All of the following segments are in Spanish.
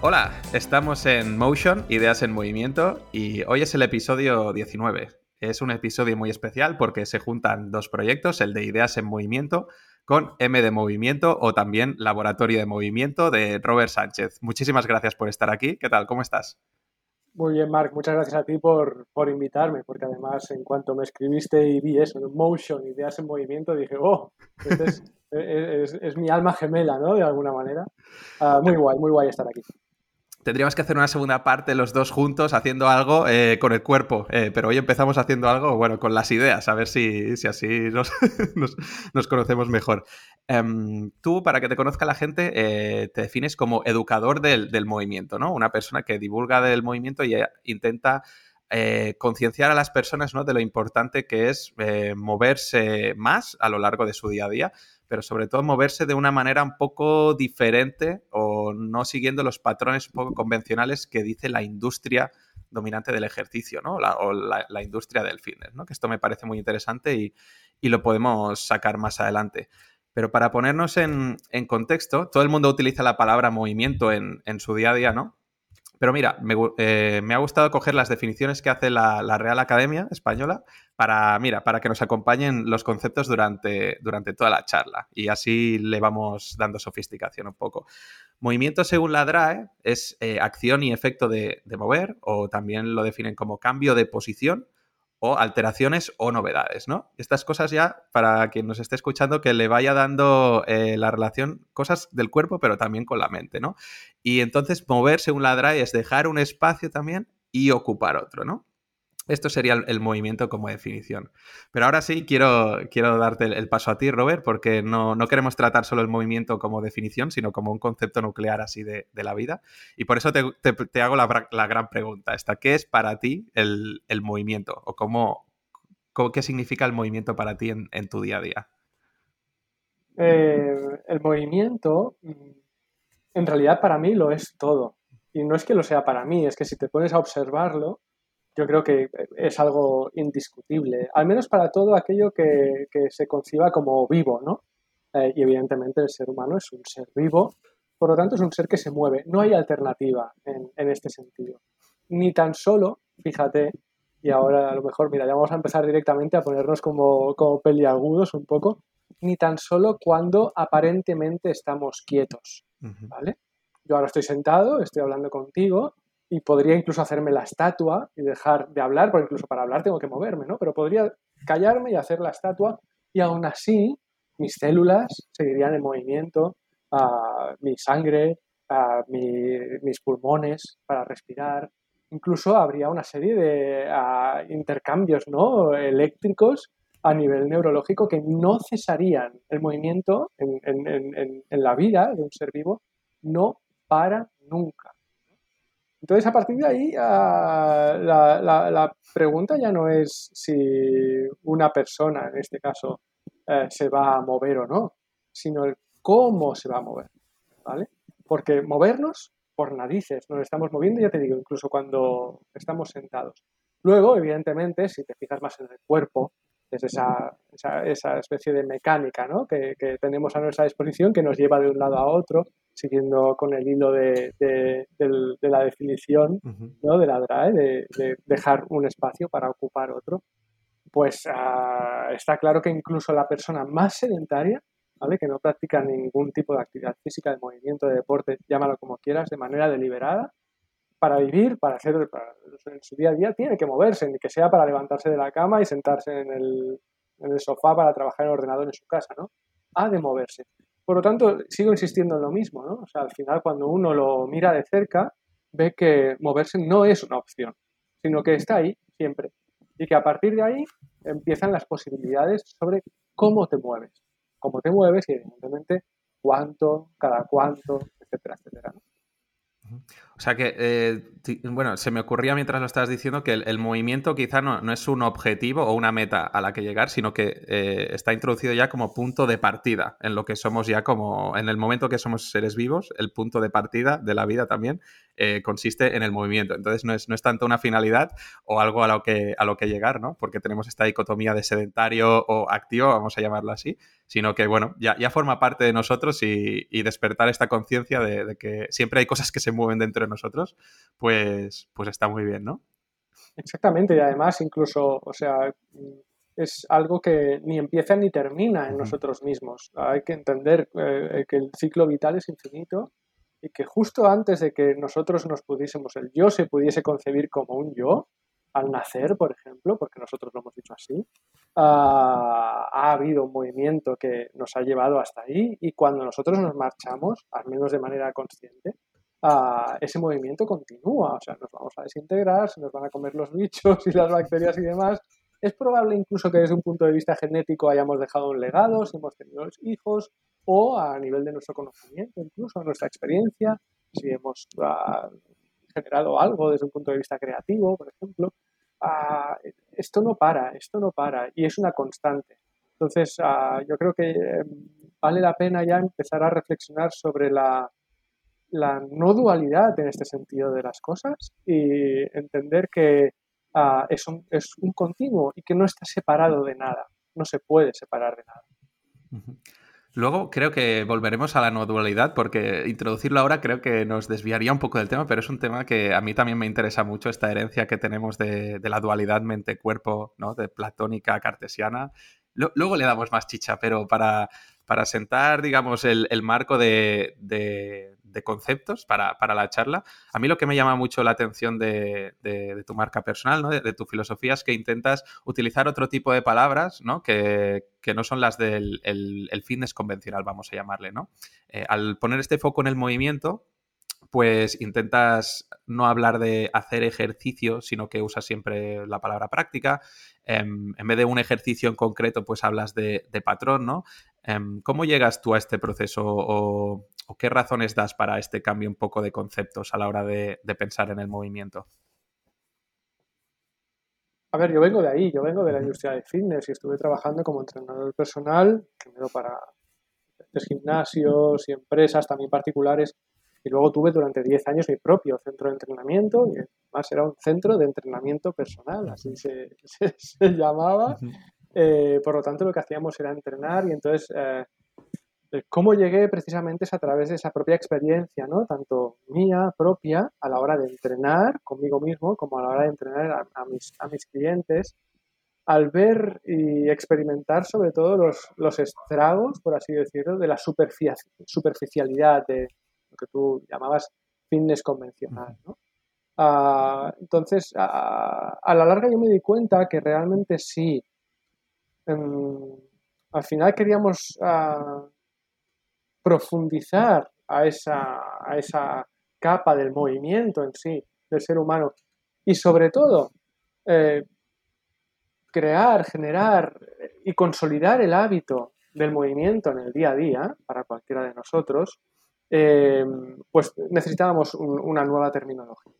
Hola, estamos en Motion, Ideas en Movimiento, y hoy es el episodio 19. Es un episodio muy especial porque se juntan dos proyectos, el de Ideas en Movimiento con M de Movimiento o también Laboratorio de Movimiento de Robert Sánchez. Muchísimas gracias por estar aquí. ¿Qué tal? ¿Cómo estás? Muy bien, Marc. Muchas gracias a ti por, por invitarme, porque además en cuanto me escribiste y vi eso, Motion, Ideas en Movimiento, dije, oh, este es, es, mi alma gemela, ¿no? De alguna manera. Ah, muy guay, muy guay estar aquí tendríamos que hacer una segunda parte los dos juntos haciendo algo eh, con el cuerpo, eh, pero hoy empezamos haciendo algo, bueno, con las ideas, a ver si, si así nos, nos, conocemos mejor. Em, tú, para que te conozca la gente, eh, te defines como educador del, del, movimiento, ¿no? Una persona que divulga del movimiento y intenta concienciar a las personas ¿no? de lo importante que es moverse más a lo largo de su día a día pero sobre todo moverse de una manera un poco diferente o no siguiendo los patrones un poco convencionales que dice la industria dominante del ejercicio, ¿no? o la, industria del fitness, ¿no? Que esto me parece muy interesante y, lo podemos sacar más adelante. Pero para ponernos en, contexto, todo el mundo utiliza la palabra movimiento en, en su día a día, ¿no? Pero mira, eh, me, ha gustado coger las definiciones que hace la, Real Academia Española para, mira, para que nos acompañen los conceptos durante, durante toda la charla y así le vamos dando sofisticación un poco. Movimiento según la DRAE es eh, acción y efecto de, de mover o también lo definen como cambio de posición o alteraciones o novedades, ¿no? Estas cosas ya, para quien nos esté escuchando, que le vaya dando eh, la relación, cosas del cuerpo, pero también con la mente, ¿no? Y entonces mover según la DRAE es dejar un espacio también y ocupar otro, ¿no? Esto sería el, movimiento como definición. Pero ahora sí, quiero, quiero darte el, paso a ti, Robert, porque no, queremos tratar solo el movimiento como definición, sino como un concepto nuclear así de, la vida. Y por eso te, hago la, gran pregunta esta. ¿Qué es para ti el, movimiento? ¿O cómo, qué significa el movimiento para ti en, tu día a día? Eh, el movimiento, en realidad para mí lo es todo. Y no es que lo sea para mí, es que si te pones a observarlo, yo creo que es algo indiscutible, al menos para todo aquello que, se conciba como vivo, ¿no? Eh, y evidentemente el ser humano es un ser vivo, por lo tanto es un ser que se mueve, no hay alternativa en, este sentido. Ni tan solo, fíjate, y ahora a lo mejor, mira, ya vamos a empezar directamente a ponernos como, como peliagudos un poco, ni tan solo cuando aparentemente estamos quietos, ¿vale? Yo ahora estoy sentado, estoy hablando contigo, y podría incluso hacerme la estatua y dejar de hablar, porque incluso para hablar tengo que moverme, ¿no? Pero podría callarme y hacer la estatua y aún así mis células seguirían en movimiento, mi sangre, mis pulmones para respirar. Incluso habría una serie de intercambios ¿no? eléctricos a nivel neurológico que no cesarían. El movimiento en, en la vida de un ser vivo no para nunca. Entonces, a partir de ahí, ah, la, pregunta ya no es si una persona, en este caso, eh, se va a mover o no, sino el cómo se va a mover, ¿vale? Porque movernos por narices, nos estamos moviendo, ya te digo, incluso cuando estamos sentados. Luego, evidentemente, si te fijas más en el cuerpo, es esa, esa, especie de mecánica ¿no? que, tenemos a nuestra disposición que nos lleva de un lado a otro, siguiendo con el hilo de, la definición ¿no? de la DRAE, de, dejar un espacio para ocupar otro. Pues ah, está claro que incluso la persona más sedentaria, ¿vale? que no practica ningún tipo de actividad física, de movimiento, de deporte, llámalo como quieras, de manera deliberada, para vivir, para hacer en su día a día, tiene que moverse, ni que sea para levantarse de la cama y sentarse en el, en el sofá para trabajar en el ordenador en su casa, ¿no? Ha de moverse. Por lo tanto, sigo insistiendo en lo mismo, ¿no? O sea, al final cuando uno lo mira de cerca, ve que moverse no es una opción, sino que está ahí siempre. Y que a partir de ahí empiezan las posibilidades sobre cómo te mueves. Cómo te mueves y evidentemente cuánto, cada cuánto, etcétera, etcétera. O sea que, eh, bueno, se me ocurría mientras lo estabas diciendo que el, movimiento quizá no, es un objetivo o una meta a la que llegar, sino que eh, está introducido ya como punto de partida en lo que somos ya como, en el momento que somos seres vivos, el punto de partida de la vida también eh, consiste en el movimiento. Entonces no es, no es tanto una finalidad o algo a lo, que, a lo que llegar, ¿no? Porque tenemos esta dicotomía de sedentario o activo, vamos a llamarlo así, sino que, bueno, ya, ya forma parte de nosotros y, despertar esta conciencia de, de que siempre hay cosas que se mueven dentro de nosotros, pues, pues está muy bien, ¿no? Exactamente, y además incluso, o sea, es algo que ni empieza ni termina en nosotros mismos. Hay que entender eh, que el ciclo vital es infinito y que justo antes de que nosotros nos pudiésemos, el yo se pudiese concebir como un yo, al nacer, por ejemplo, porque nosotros lo hemos dicho así, ah, ha habido un movimiento que nos ha llevado hasta ahí y cuando nosotros nos marchamos, al menos de manera consciente, ese movimiento continúa, o sea, nos vamos a desintegrar, se nos van a comer los bichos y las bacterias y demás. Es probable incluso que desde un punto de vista genético hayamos dejado un legado, si hemos tenido hijos, o a nivel de nuestro conocimiento, incluso nuestra experiencia, si hemos ah, generado algo desde un punto de vista creativo, por ejemplo. Ah, esto no para, esto no para y es una constante. Entonces, ah, yo creo que em, vale la pena ya empezar a reflexionar sobre la, la no dualidad en este sentido de las cosas y entender que ah, es, un, es, un, continuo y que no está separado de nada, no se puede separar de nada. Luego creo que volveremos a la no dualidad porque introducirlo ahora creo que nos desviaría un poco del tema, pero es un tema que a mí también me interesa mucho, esta herencia que tenemos de, la dualidad mente-cuerpo, ¿no? de platónica cartesiana. luego le damos más chicha, pero para, para sentar, digamos, el, marco de, conceptos para, la charla. A mí lo que me llama mucho la atención de, tu marca personal, ¿no? de, tu filosofía, es que intentas utilizar otro tipo de palabras ¿no? Que, no son las del el, fitness convencional, vamos a llamarle. ¿no? Eh, al poner este foco en el movimiento, pues intentas no hablar de hacer ejercicio, sino que usas siempre la palabra práctica. Em, en vez de un ejercicio en concreto, pues hablas de, patrón, ¿no? Em, ¿Cómo llegas tú a este proceso o, qué razones das para este cambio un poco de conceptos a la hora de, pensar en el movimiento? A ver, yo vengo de ahí, yo vengo de la industria de fitness y estuve trabajando como entrenador personal, primero para gimnasios y empresas también particulares, y luego tuve durante 10 años mi propio centro de entrenamiento, y además era un centro de entrenamiento personal, así se, se llamaba. Eh, por lo tanto, lo que hacíamos era entrenar y entonces, eh, cómo llegué precisamente es a través de esa propia experiencia, ¿no? Tanto mía propia a la hora de entrenar conmigo mismo como a la hora de entrenar a, mis, a mis clientes, al ver y experimentar sobre todo los, los estragos, por así decirlo, de la superficialidad de que tú llamabas fitness convencional, ¿no? Ah, entonces, a la larga yo me di cuenta que realmente sí, Em, al final queríamos ah, profundizar a esa, a esa capa del movimiento en sí, del ser humano, y sobre todo eh, crear, generar y consolidar el hábito del movimiento en el día a día para cualquiera de nosotros, em, pues necesitábamos una nueva terminología.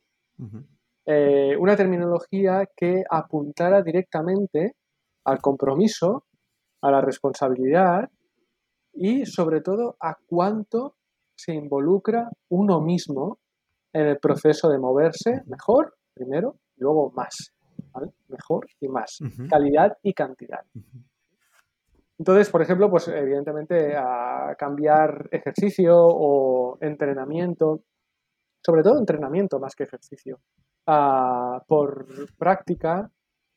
Eh, una terminología que apuntara directamente al compromiso, a la responsabilidad y sobre todo a cuánto se involucra uno mismo en el proceso de moverse mejor, primero, y luego más. Mejor y más. Calidad y cantidad. Entonces, por ejemplo, pues evidentemente a cambiar ejercicio o entrenamiento, sobre todo entrenamiento más que ejercicio, por práctica,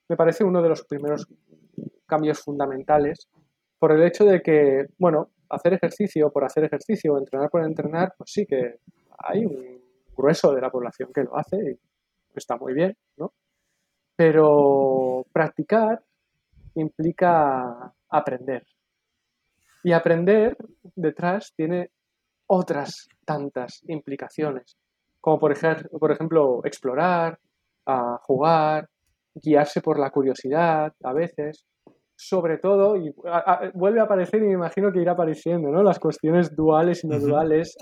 me parece uno de los primeros cambios fundamentales por el hecho de que, bueno, hacer ejercicio por hacer ejercicio, entrenar por entrenar, pues sí que hay un grueso de la población que lo hace y está muy bien, ¿no? Pero practicar implica aprender. Y aprender detrás tiene otras tantas implicaciones, como por, ejemplo, por ejemplo explorar, jugar, guiarse por la curiosidad a veces, sobre todo, y vuelve a aparecer y me imagino que irá apareciendo, ¿no? Las cuestiones duales y no duales,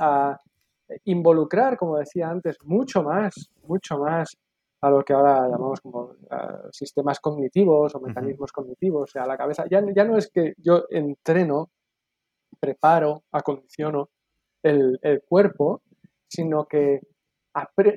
involucrar, como decía antes, mucho más, mucho más a lo que ahora llamamos como sistemas cognitivos o mecanismos cognitivos, o sea, la cabeza. Ya, ya no es que yo entreno, preparo, acondiciono el, cuerpo, sino que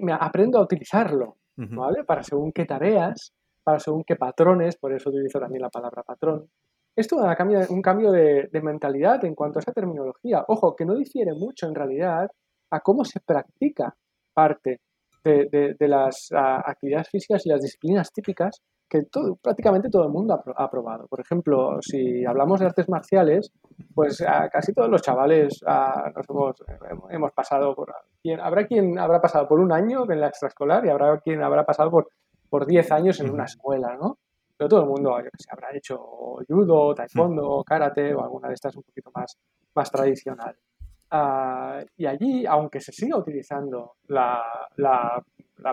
me aprendo a utilizarlo, ¿vale? Para según qué tareas, para según qué patrones, por eso utilizo también la palabra patrón. Esto es un cambio de, de mentalidad en cuanto a esa terminología. Ojo, que no difiere mucho en realidad a cómo se practica parte de, las actividades físicas y las disciplinas típicas que todo, prácticamente todo el mundo ha, probado. Por ejemplo, si hablamos de artes marciales, pues casi todos los chavales nos hemos, hemos, pasado por... habrá quien habrá pasado por un año en la extraescolar y habrá quien habrá pasado por, por 10 años en una escuela, ¿no? Pero todo el mundo, yo que sé, habrá hecho judo, taekwondo, karate o alguna de estas un poquito más, más tradicional. Ah, y allí, aunque se siga utilizando la, la,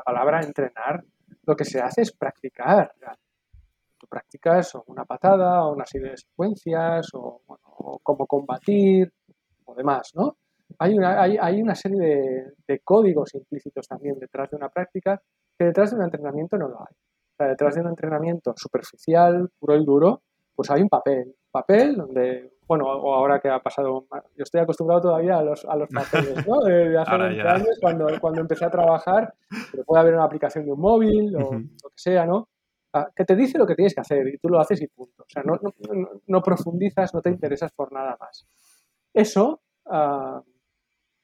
palabra entrenar, lo que se hace es practicar. Tú practicas una patada, o una serie de secuencias, o, cómo combatir, o demás, ¿no? Hay una, hay, hay una serie de, de, códigos implícitos también detrás de una práctica que detrás de un entrenamiento no lo hay. O sea, detrás de un entrenamiento superficial, puro y duro, pues hay un papel. Papel donde bueno, o ahora que ha pasado, yo estoy acostumbrado todavía a los, a los papeles, ¿no? De, hace 20 años, cuando, cuando empecé a trabajar, pero puede haber una aplicación de un móvil o lo que sea, ¿no? Ah, que te dice lo que tienes que hacer y tú lo haces y punto. O sea, no, no, no profundizas, no te interesas por nada más. Eso, uh,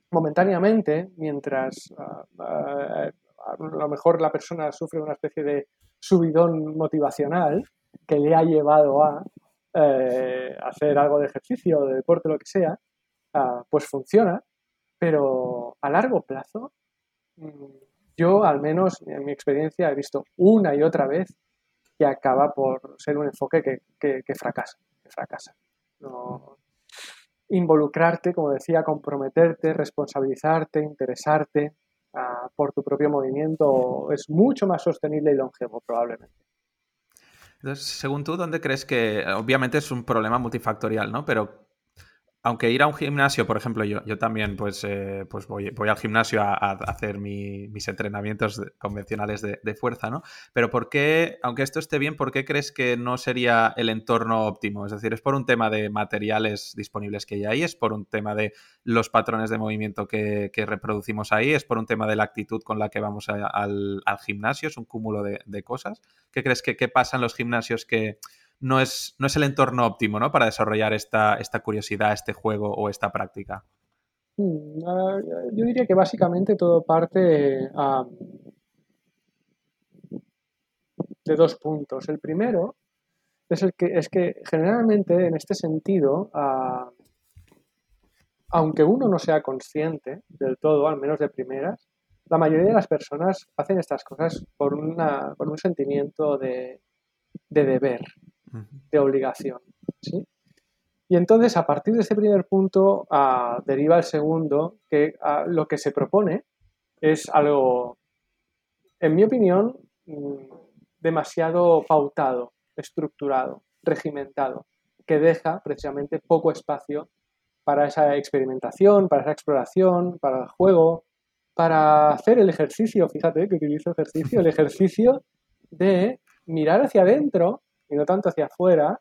momentáneamente, mientras uh, a lo mejor la persona sufre una especie de subidón motivacional que le ha llevado a eh, hacer algo de ejercicio, de deporte, lo que sea, ah, pues funciona, pero a largo plazo, mm, yo al menos en mi experiencia he visto una y otra vez que acaba por ser un enfoque que, fracasa, que fracasa. Involucrarte, como decía, comprometerte, responsabilizarte, interesarte ah, por tu propio movimiento es mucho más sostenible y longevo probablemente. Según tú, ¿dónde crees que, obviamente es un problema multifactorial, ¿no? Pero aunque ir a un gimnasio, por ejemplo, yo, también pues, eh, pues voy, al gimnasio a, hacer mis entrenamientos convencionales de, fuerza, ¿no? Pero ¿por qué, aunque esto esté bien, por qué crees que no sería el entorno óptimo? Es decir, ¿es por un tema de materiales disponibles que ya hay? ¿Es por un tema de los patrones de movimiento que, reproducimos ahí? ¿Es por un tema de la actitud con la que vamos al, gimnasio? ¿Es un cúmulo de, cosas? ¿Qué crees que qué pasa en los gimnasios que no es, no es el entorno óptimo ¿no? para desarrollar esta, esta curiosidad, este juego o esta práctica. Mm, yo diría que básicamente todo parte de dos puntos. El primero es, el que, es que generalmente en este sentido, aunque uno no sea consciente del todo, al menos de primeras, la mayoría de las personas hacen estas cosas por, una, por un sentimiento de, de deber, de obligación. ¿sí? Y entonces, a partir de este primer punto, ah, deriva el segundo, que ah, lo que se propone es algo, en mi opinión, mm, demasiado pautado, estructurado, regimentado, que deja precisamente poco espacio para esa experimentación, para esa exploración, para el juego, para hacer el ejercicio, fíjate que utilizo ejercicio, el ejercicio de mirar hacia adentro y no tanto hacia afuera,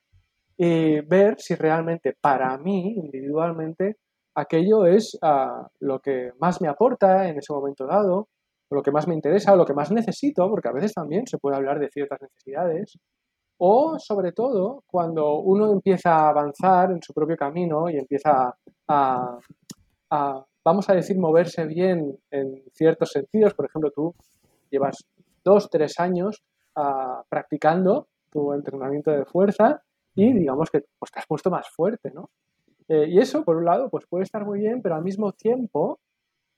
y ver si realmente para mí, individualmente, aquello es ah, lo que más me aporta en ese momento dado, o lo que más me interesa, o lo que más necesito, porque a veces también se puede hablar de ciertas necesidades, o sobre todo cuando uno empieza a avanzar en su propio camino y empieza a, vamos a decir, moverse bien en ciertos sentidos, por ejemplo, tú llevas dos, tres años ah, practicando tu entrenamiento de fuerza y digamos que pues, te has puesto más fuerte, ¿no? Eh, y eso, por un lado, pues puede estar muy bien, pero al mismo tiempo,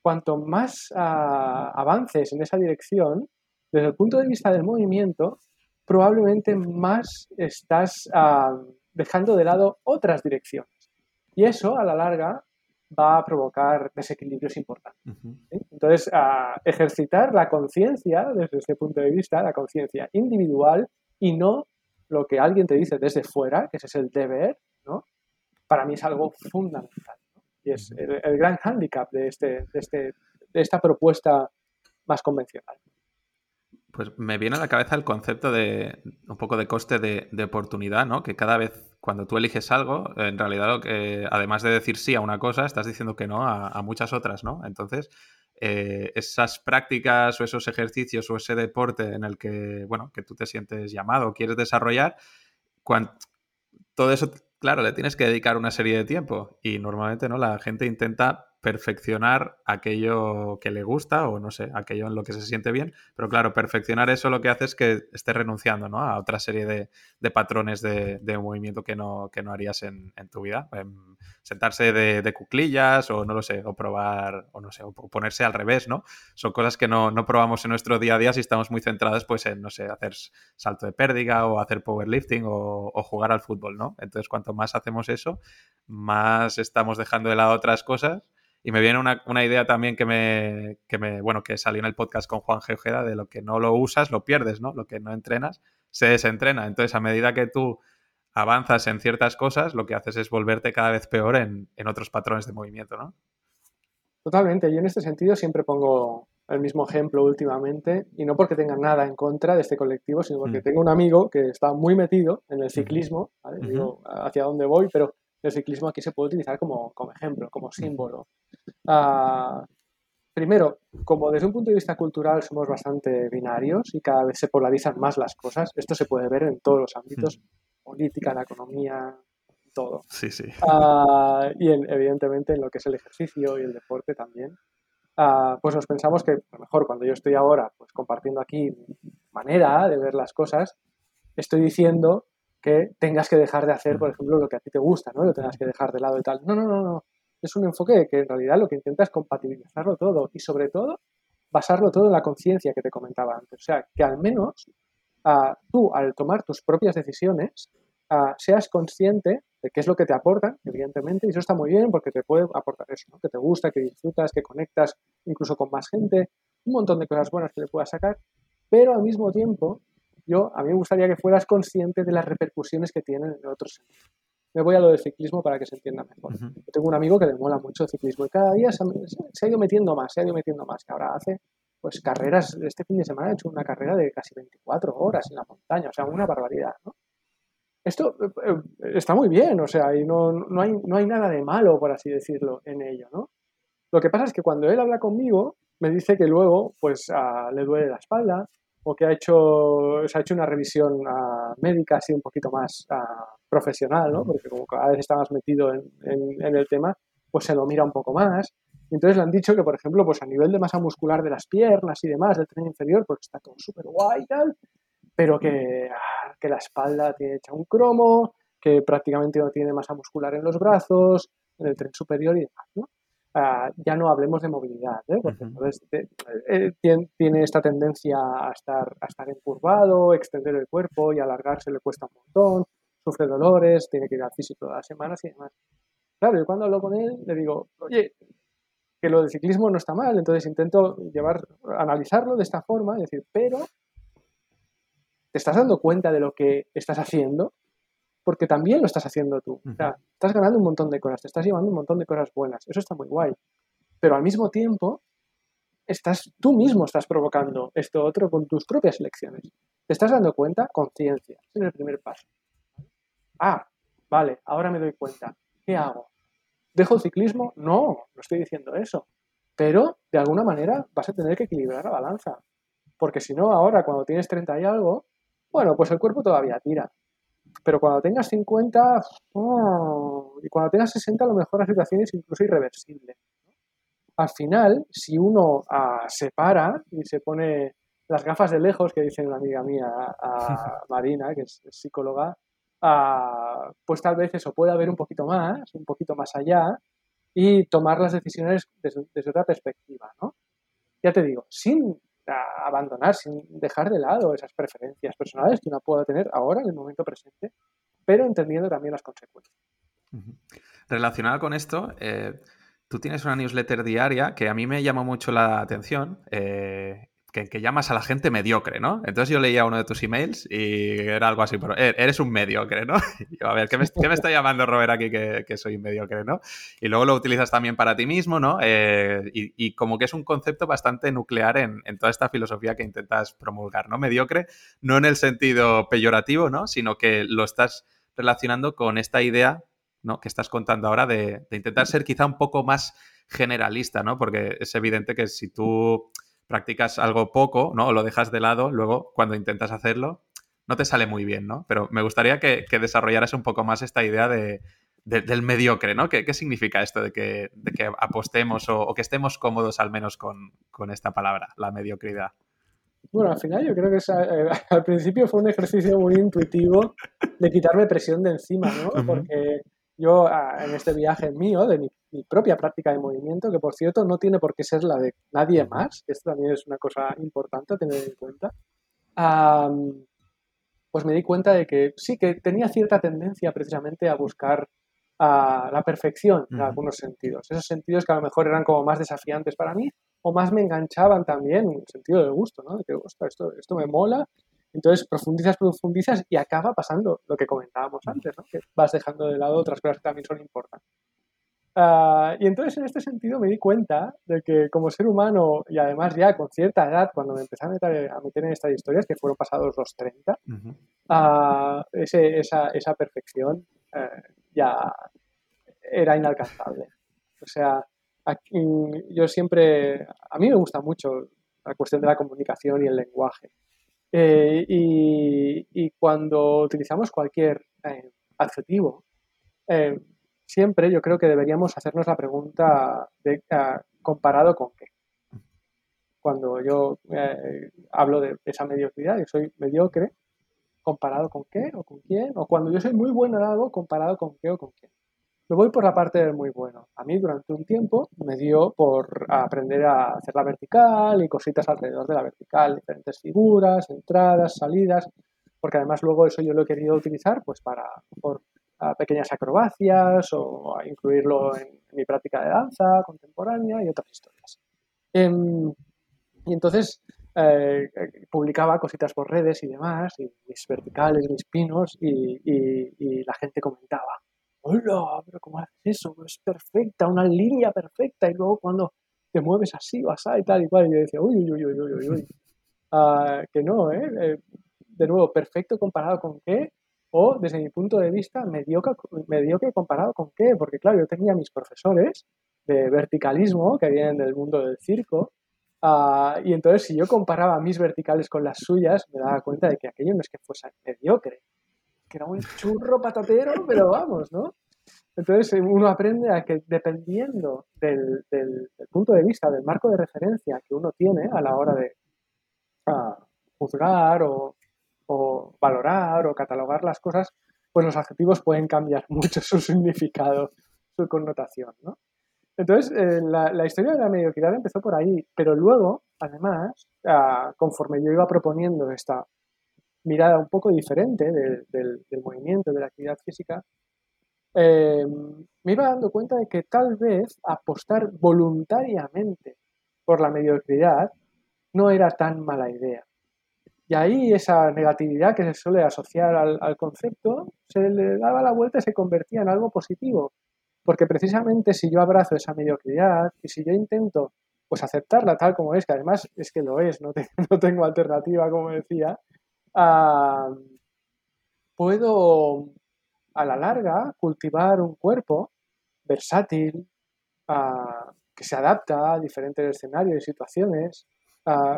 cuanto más ah, avances en esa dirección, desde el punto de vista del movimiento, probablemente más estás ah, dejando de lado otras direcciones. Y eso, a la larga, va a provocar desequilibrios importantes. Entonces, ah, ejercitar la conciencia desde este punto de vista, la conciencia individual, y no lo que alguien te dice desde fuera, que ese es el deber, ¿no? Para mí es algo fundamental. Y es el, gran hándicap de, este, de, este, de esta propuesta más convencional. Pues me viene a la cabeza el concepto de un poco de coste de, oportunidad, ¿no? Que cada vez cuando tú eliges algo, en realidad lo que, además de decir sí a una cosa, estás diciendo que no a, muchas otras, ¿no? Entonces, eh, esas prácticas o esos ejercicios o ese deporte en el que, bueno, que tú te sientes llamado o quieres desarrollar, todo eso, claro, le tienes que dedicar una serie de tiempo y normalmente, ¿no? La gente intenta perfeccionar aquello que le gusta o no sé, aquello en lo que se siente bien. Pero claro, perfeccionar eso lo que hace es que esté renunciando ¿no? a otra serie de, patrones de, movimiento que no, que no harías en, tu vida. Em, sentarse de, cuclillas o no lo sé, o probar, o no sé, o ponerse al revés, ¿no? Son cosas que no, probamos en nuestro día a día si estamos muy centrados pues en, no sé, hacer salto de pérdida o hacer powerlifting o, o jugar al fútbol, ¿no? Entonces, cuanto más hacemos eso, más estamos dejando de lado otras cosas y me viene una, idea también que me, que me, bueno, que salió en el podcast con Juan G. de lo que no lo usas, lo pierdes, ¿no? Lo que no entrenas, se desentrena. Entonces, a medida que tú avanzas en ciertas cosas, lo que haces es volverte cada vez peor en, otros patrones de movimiento, ¿no? Totalmente. Yo en este sentido siempre pongo el mismo ejemplo últimamente, y no porque tenga nada en contra de este colectivo, sino porque mm. tengo un amigo que está muy metido en el ciclismo, Digo, hacia dónde voy, pero el ciclismo aquí se puede utilizar como, como ejemplo, como símbolo. Ah, primero, como desde un punto de vista cultural somos bastante binarios y cada vez se polarizan más las cosas, esto se puede ver en todos los ámbitos, política, la economía, todo. Sí, sí. Ah, y evidentemente en lo que es el ejercicio y el deporte también. Ah, pues nos pensamos que a lo mejor cuando yo estoy ahora pues compartiendo aquí mi manera de ver las cosas, estoy diciendo que tengas que dejar de hacer, por ejemplo, lo que a ti te gusta, ¿no? Lo tengas que dejar de lado y tal. No, no, no, no. Es un enfoque que en realidad lo que intenta es compatibilizarlo todo y sobre todo basarlo todo en la conciencia que te comentaba antes. O sea, que al menos ah, tú al tomar tus propias decisiones ah, seas consciente de qué es lo que te aportan, evidentemente, y eso está muy bien porque te puede aportar eso, ¿no? que te gusta, que disfrutas, que conectas incluso con más gente, un montón de cosas buenas que le puedas sacar, pero al mismo tiempo yo, a mí me gustaría que fueras consciente de las repercusiones que tienen en otros Me voy a lo del ciclismo para que se entienda mejor. Yo tengo un amigo que le mola mucho el ciclismo y cada día se ha, ido metiendo más, se ha ido metiendo más. Que ahora hace pues carreras, este fin de semana ha hecho una carrera de casi 24 horas en la montaña, o sea, una barbaridad, ¿no? Esto eh, eh, está muy bien, o sea, y no, no, hay, no hay nada de malo, por así decirlo, en ello, ¿no? Lo que pasa es que cuando él habla conmigo, me dice que luego, pues, ah, le duele la espalda, o que ha hecho, se ha hecho una revisión uh, médica así un poquito más uh, profesional, ¿no? porque como cada vez está más metido en, en, el tema, pues se lo mira un poco más. Y entonces le han dicho que, por ejemplo, pues a nivel de masa muscular de las piernas y demás, del tren inferior, pues está todo súper guay y tal, pero que, ah, que la espalda tiene hecha un cromo, que prácticamente no tiene masa muscular en los brazos, en el tren superior y demás, ¿no? Ya no hablemos de movilidad, ¿eh? porque eh, eh, tiene, esta tendencia a estar, a estar encurvado, extender el cuerpo y alargarse le cuesta un montón, sufre dolores, tiene que ir al físico todas las semanas y demás. Claro, yo cuando hablo con él le digo, oye, que lo del ciclismo no está mal, entonces intento llevar, analizarlo de esta forma, y decir, pero ¿te estás dando cuenta de lo que estás haciendo? Porque también lo estás haciendo tú. O sea, estás ganando un montón de cosas, te estás llevando un montón de cosas buenas. Eso está muy guay. Pero al mismo tiempo, estás, tú mismo estás provocando esto otro con tus propias elecciones. ¿Te estás dando cuenta? Conciencia. Es el primer paso. Ah, vale, ahora me doy cuenta. ¿Qué hago? ¿Dejo el ciclismo? No, no estoy diciendo eso. Pero, de alguna manera, vas a tener que equilibrar la balanza. Porque si no, ahora, cuando tienes 30 y algo, bueno, pues el cuerpo todavía tira. Pero cuando tengas 50 y cuando tengas 60 a lo mejor la situación es incluso irreversible. Al final, si uno uh, se para y se pone las gafas de lejos, que dice una amiga mía, a Marina, que es, psicóloga, uh, pues tal vez eso pueda ver un poquito más, un poquito más allá y tomar las decisiones desde, desde otra perspectiva, ¿no? Ya te digo, sin abandonar, sin dejar de lado esas preferencias personales que uno pueda tener ahora, en el momento presente, pero entendiendo también las consecuencias. Relacionado con esto, eh, tú tienes una newsletter diaria que a mí me llamó mucho la atención, eh, que, llamas a la gente mediocre, ¿no? Entonces yo leía uno de tus emails y era algo así, pero eh, eres un mediocre, ¿no? A ver, ¿qué me, está llamando Robert aquí que, soy mediocre, ¿no? Y luego lo utilizas también para ti mismo, ¿no? Eh, y, como que es un concepto bastante nuclear en, toda esta filosofía que intentas promulgar, ¿no? Mediocre, no en el sentido peyorativo, ¿no? Sino que lo estás relacionando con esta idea, ¿no? Que estás contando ahora de intentar ser quizá un poco más generalista, ¿no? Porque es evidente que si tú practicas algo poco, ¿no? O lo dejas de lado, luego cuando intentas hacerlo, no te sale muy bien, ¿no? Pero me gustaría que, desarrollaras un poco más esta idea de, del mediocre, ¿no? ¿Qué, significa esto de que, que apostemos o, que estemos cómodos al menos con, esta palabra, la mediocridad? Bueno, al final yo creo que eh, al principio fue un ejercicio muy intuitivo de quitarme presión de encima, ¿no? Porque yo ah, en este viaje mío, de mi, propia práctica de movimiento, que por cierto no tiene por qué ser la de nadie más, esto también es una cosa importante a tener en cuenta, pues me di cuenta de que sí, que tenía cierta tendencia precisamente a buscar la perfección en algunos sentidos. Esos sentidos que a lo mejor eran como más desafiantes para mí o más me enganchaban también en el sentido del gusto, ¿no? De que, esto, esto me mola entonces profundizas, profundizas y acaba pasando lo que comentábamos antes, ¿no? que vas dejando de lado otras cosas que también son importantes. Ah, y entonces en este sentido me di cuenta de que como ser humano y además ya con cierta edad, cuando me empecé a meter, a meter en estas historias, que fueron pasados los 30, ah, esa, esa, perfección eh, ya era inalcanzable. O sea, yo siempre, a mí me gusta mucho la cuestión de la comunicación y el lenguaje. Eh, y, cuando utilizamos cualquier eh, adjetivo, eh, siempre yo creo que deberíamos hacernos la pregunta de comparado con qué. Cuando yo hablo de esa mediocridad, yo soy mediocre, comparado con qué o con quién, o cuando yo soy muy bueno en algo, comparado con qué o con quién. Me voy por la parte del muy bueno. A mí durante un tiempo me dio por aprender a hacer la vertical y cositas alrededor de la vertical, diferentes figuras, entradas, salidas, porque además luego eso yo lo he querido utilizar pues para por, pequeñas acrobacias o incluirlo en, mi práctica de danza contemporánea y otras historias. Em, y entonces eh, publicaba cositas por redes y demás, y mis verticales, mis pinos, y la gente comentaba hola, pero ¿cómo haces eso? Es perfecta, una línea perfecta. Y luego cuando te mueves así, vas y tal y cual. Y yo decía, uy, uy, uy, uy, uy, uy. Ah, que no, ¿eh? ¿eh? De nuevo, perfecto comparado con qué, o desde mi punto de vista, mediocre, mediocre comparado con qué, porque claro, yo tenía mis profesores de verticalismo que vienen del mundo del circo, ah, y entonces si yo comparaba mis verticales con las suyas, me daba cuenta de que aquello no es que fuese mediocre, que era un churro patatero, pero vamos, ¿no? Entonces eh, uno aprende a que dependiendo del, punto de vista, del marco de referencia que uno tiene a la hora de juzgar o, valorar o catalogar las cosas, pues los adjetivos pueden cambiar mucho su significado, su connotación, ¿no? Entonces, eh, la, historia de la mediocridad empezó por ahí, pero luego, además, ah, conforme yo iba proponiendo esta mirada un poco diferente del, movimiento, de la actividad física, eh, me iba dando cuenta de que tal vez apostar voluntariamente por la mediocridad no era tan mala idea. Y ahí esa negatividad que se suele asociar al, concepto se le daba la vuelta y se convertía en algo positivo. Porque precisamente si yo abrazo esa mediocridad y si yo intento pues aceptarla tal como es, que además es que lo es, no, no tengo alternativa, como decía, puedo a la larga cultivar un cuerpo versátil, que se adapta a diferentes escenarios y situaciones,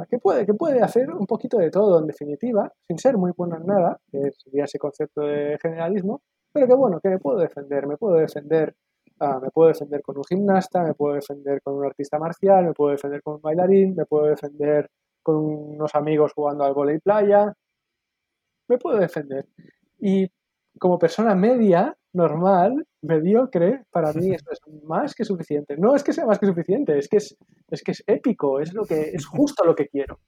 que, puede, que puede hacer un poquito de todo en definitiva, sin ser muy bueno en nada, que sería ese concepto de generalismo, pero que bueno, que me puedo defender, me puedo defender, me puedo defender con un gimnasta, me puedo defender con un artista marcial, me puedo defender con un bailarín, me puedo defender con unos amigos jugando al volei playa, me puedo defender. Y como persona media, normal, mediocre, para mí eso es más que suficiente. No es que sea más que suficiente, es que es, es que es épico, es lo que es justo lo que quiero.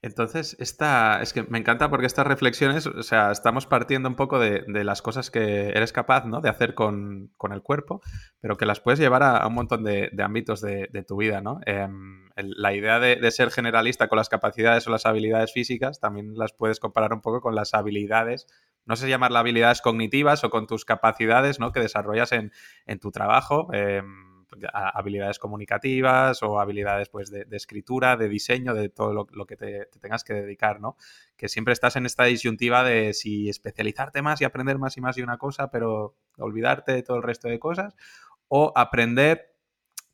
Entonces, esta, es que me encanta porque estas reflexiones, o sea, estamos partiendo un poco de, las cosas que eres capaz ¿no? de hacer con, el cuerpo, pero que las puedes llevar a, un montón de, ámbitos de, tu vida, ¿no? Em, la idea de, ser generalista con las capacidades o las habilidades físicas también las puedes comparar un poco con las habilidades, no sé llamarlas habilidades cognitivas o con tus capacidades, ¿no? Que desarrollas en, tu trabajo. Em, habilidades comunicativas o habilidades pues de, escritura, de diseño, de todo lo, que te, tengas que dedicar, ¿no? Que siempre estás en esta disyuntiva de si especializarte más y aprender más y más de una cosa, pero olvidarte de todo el resto de cosas, o aprender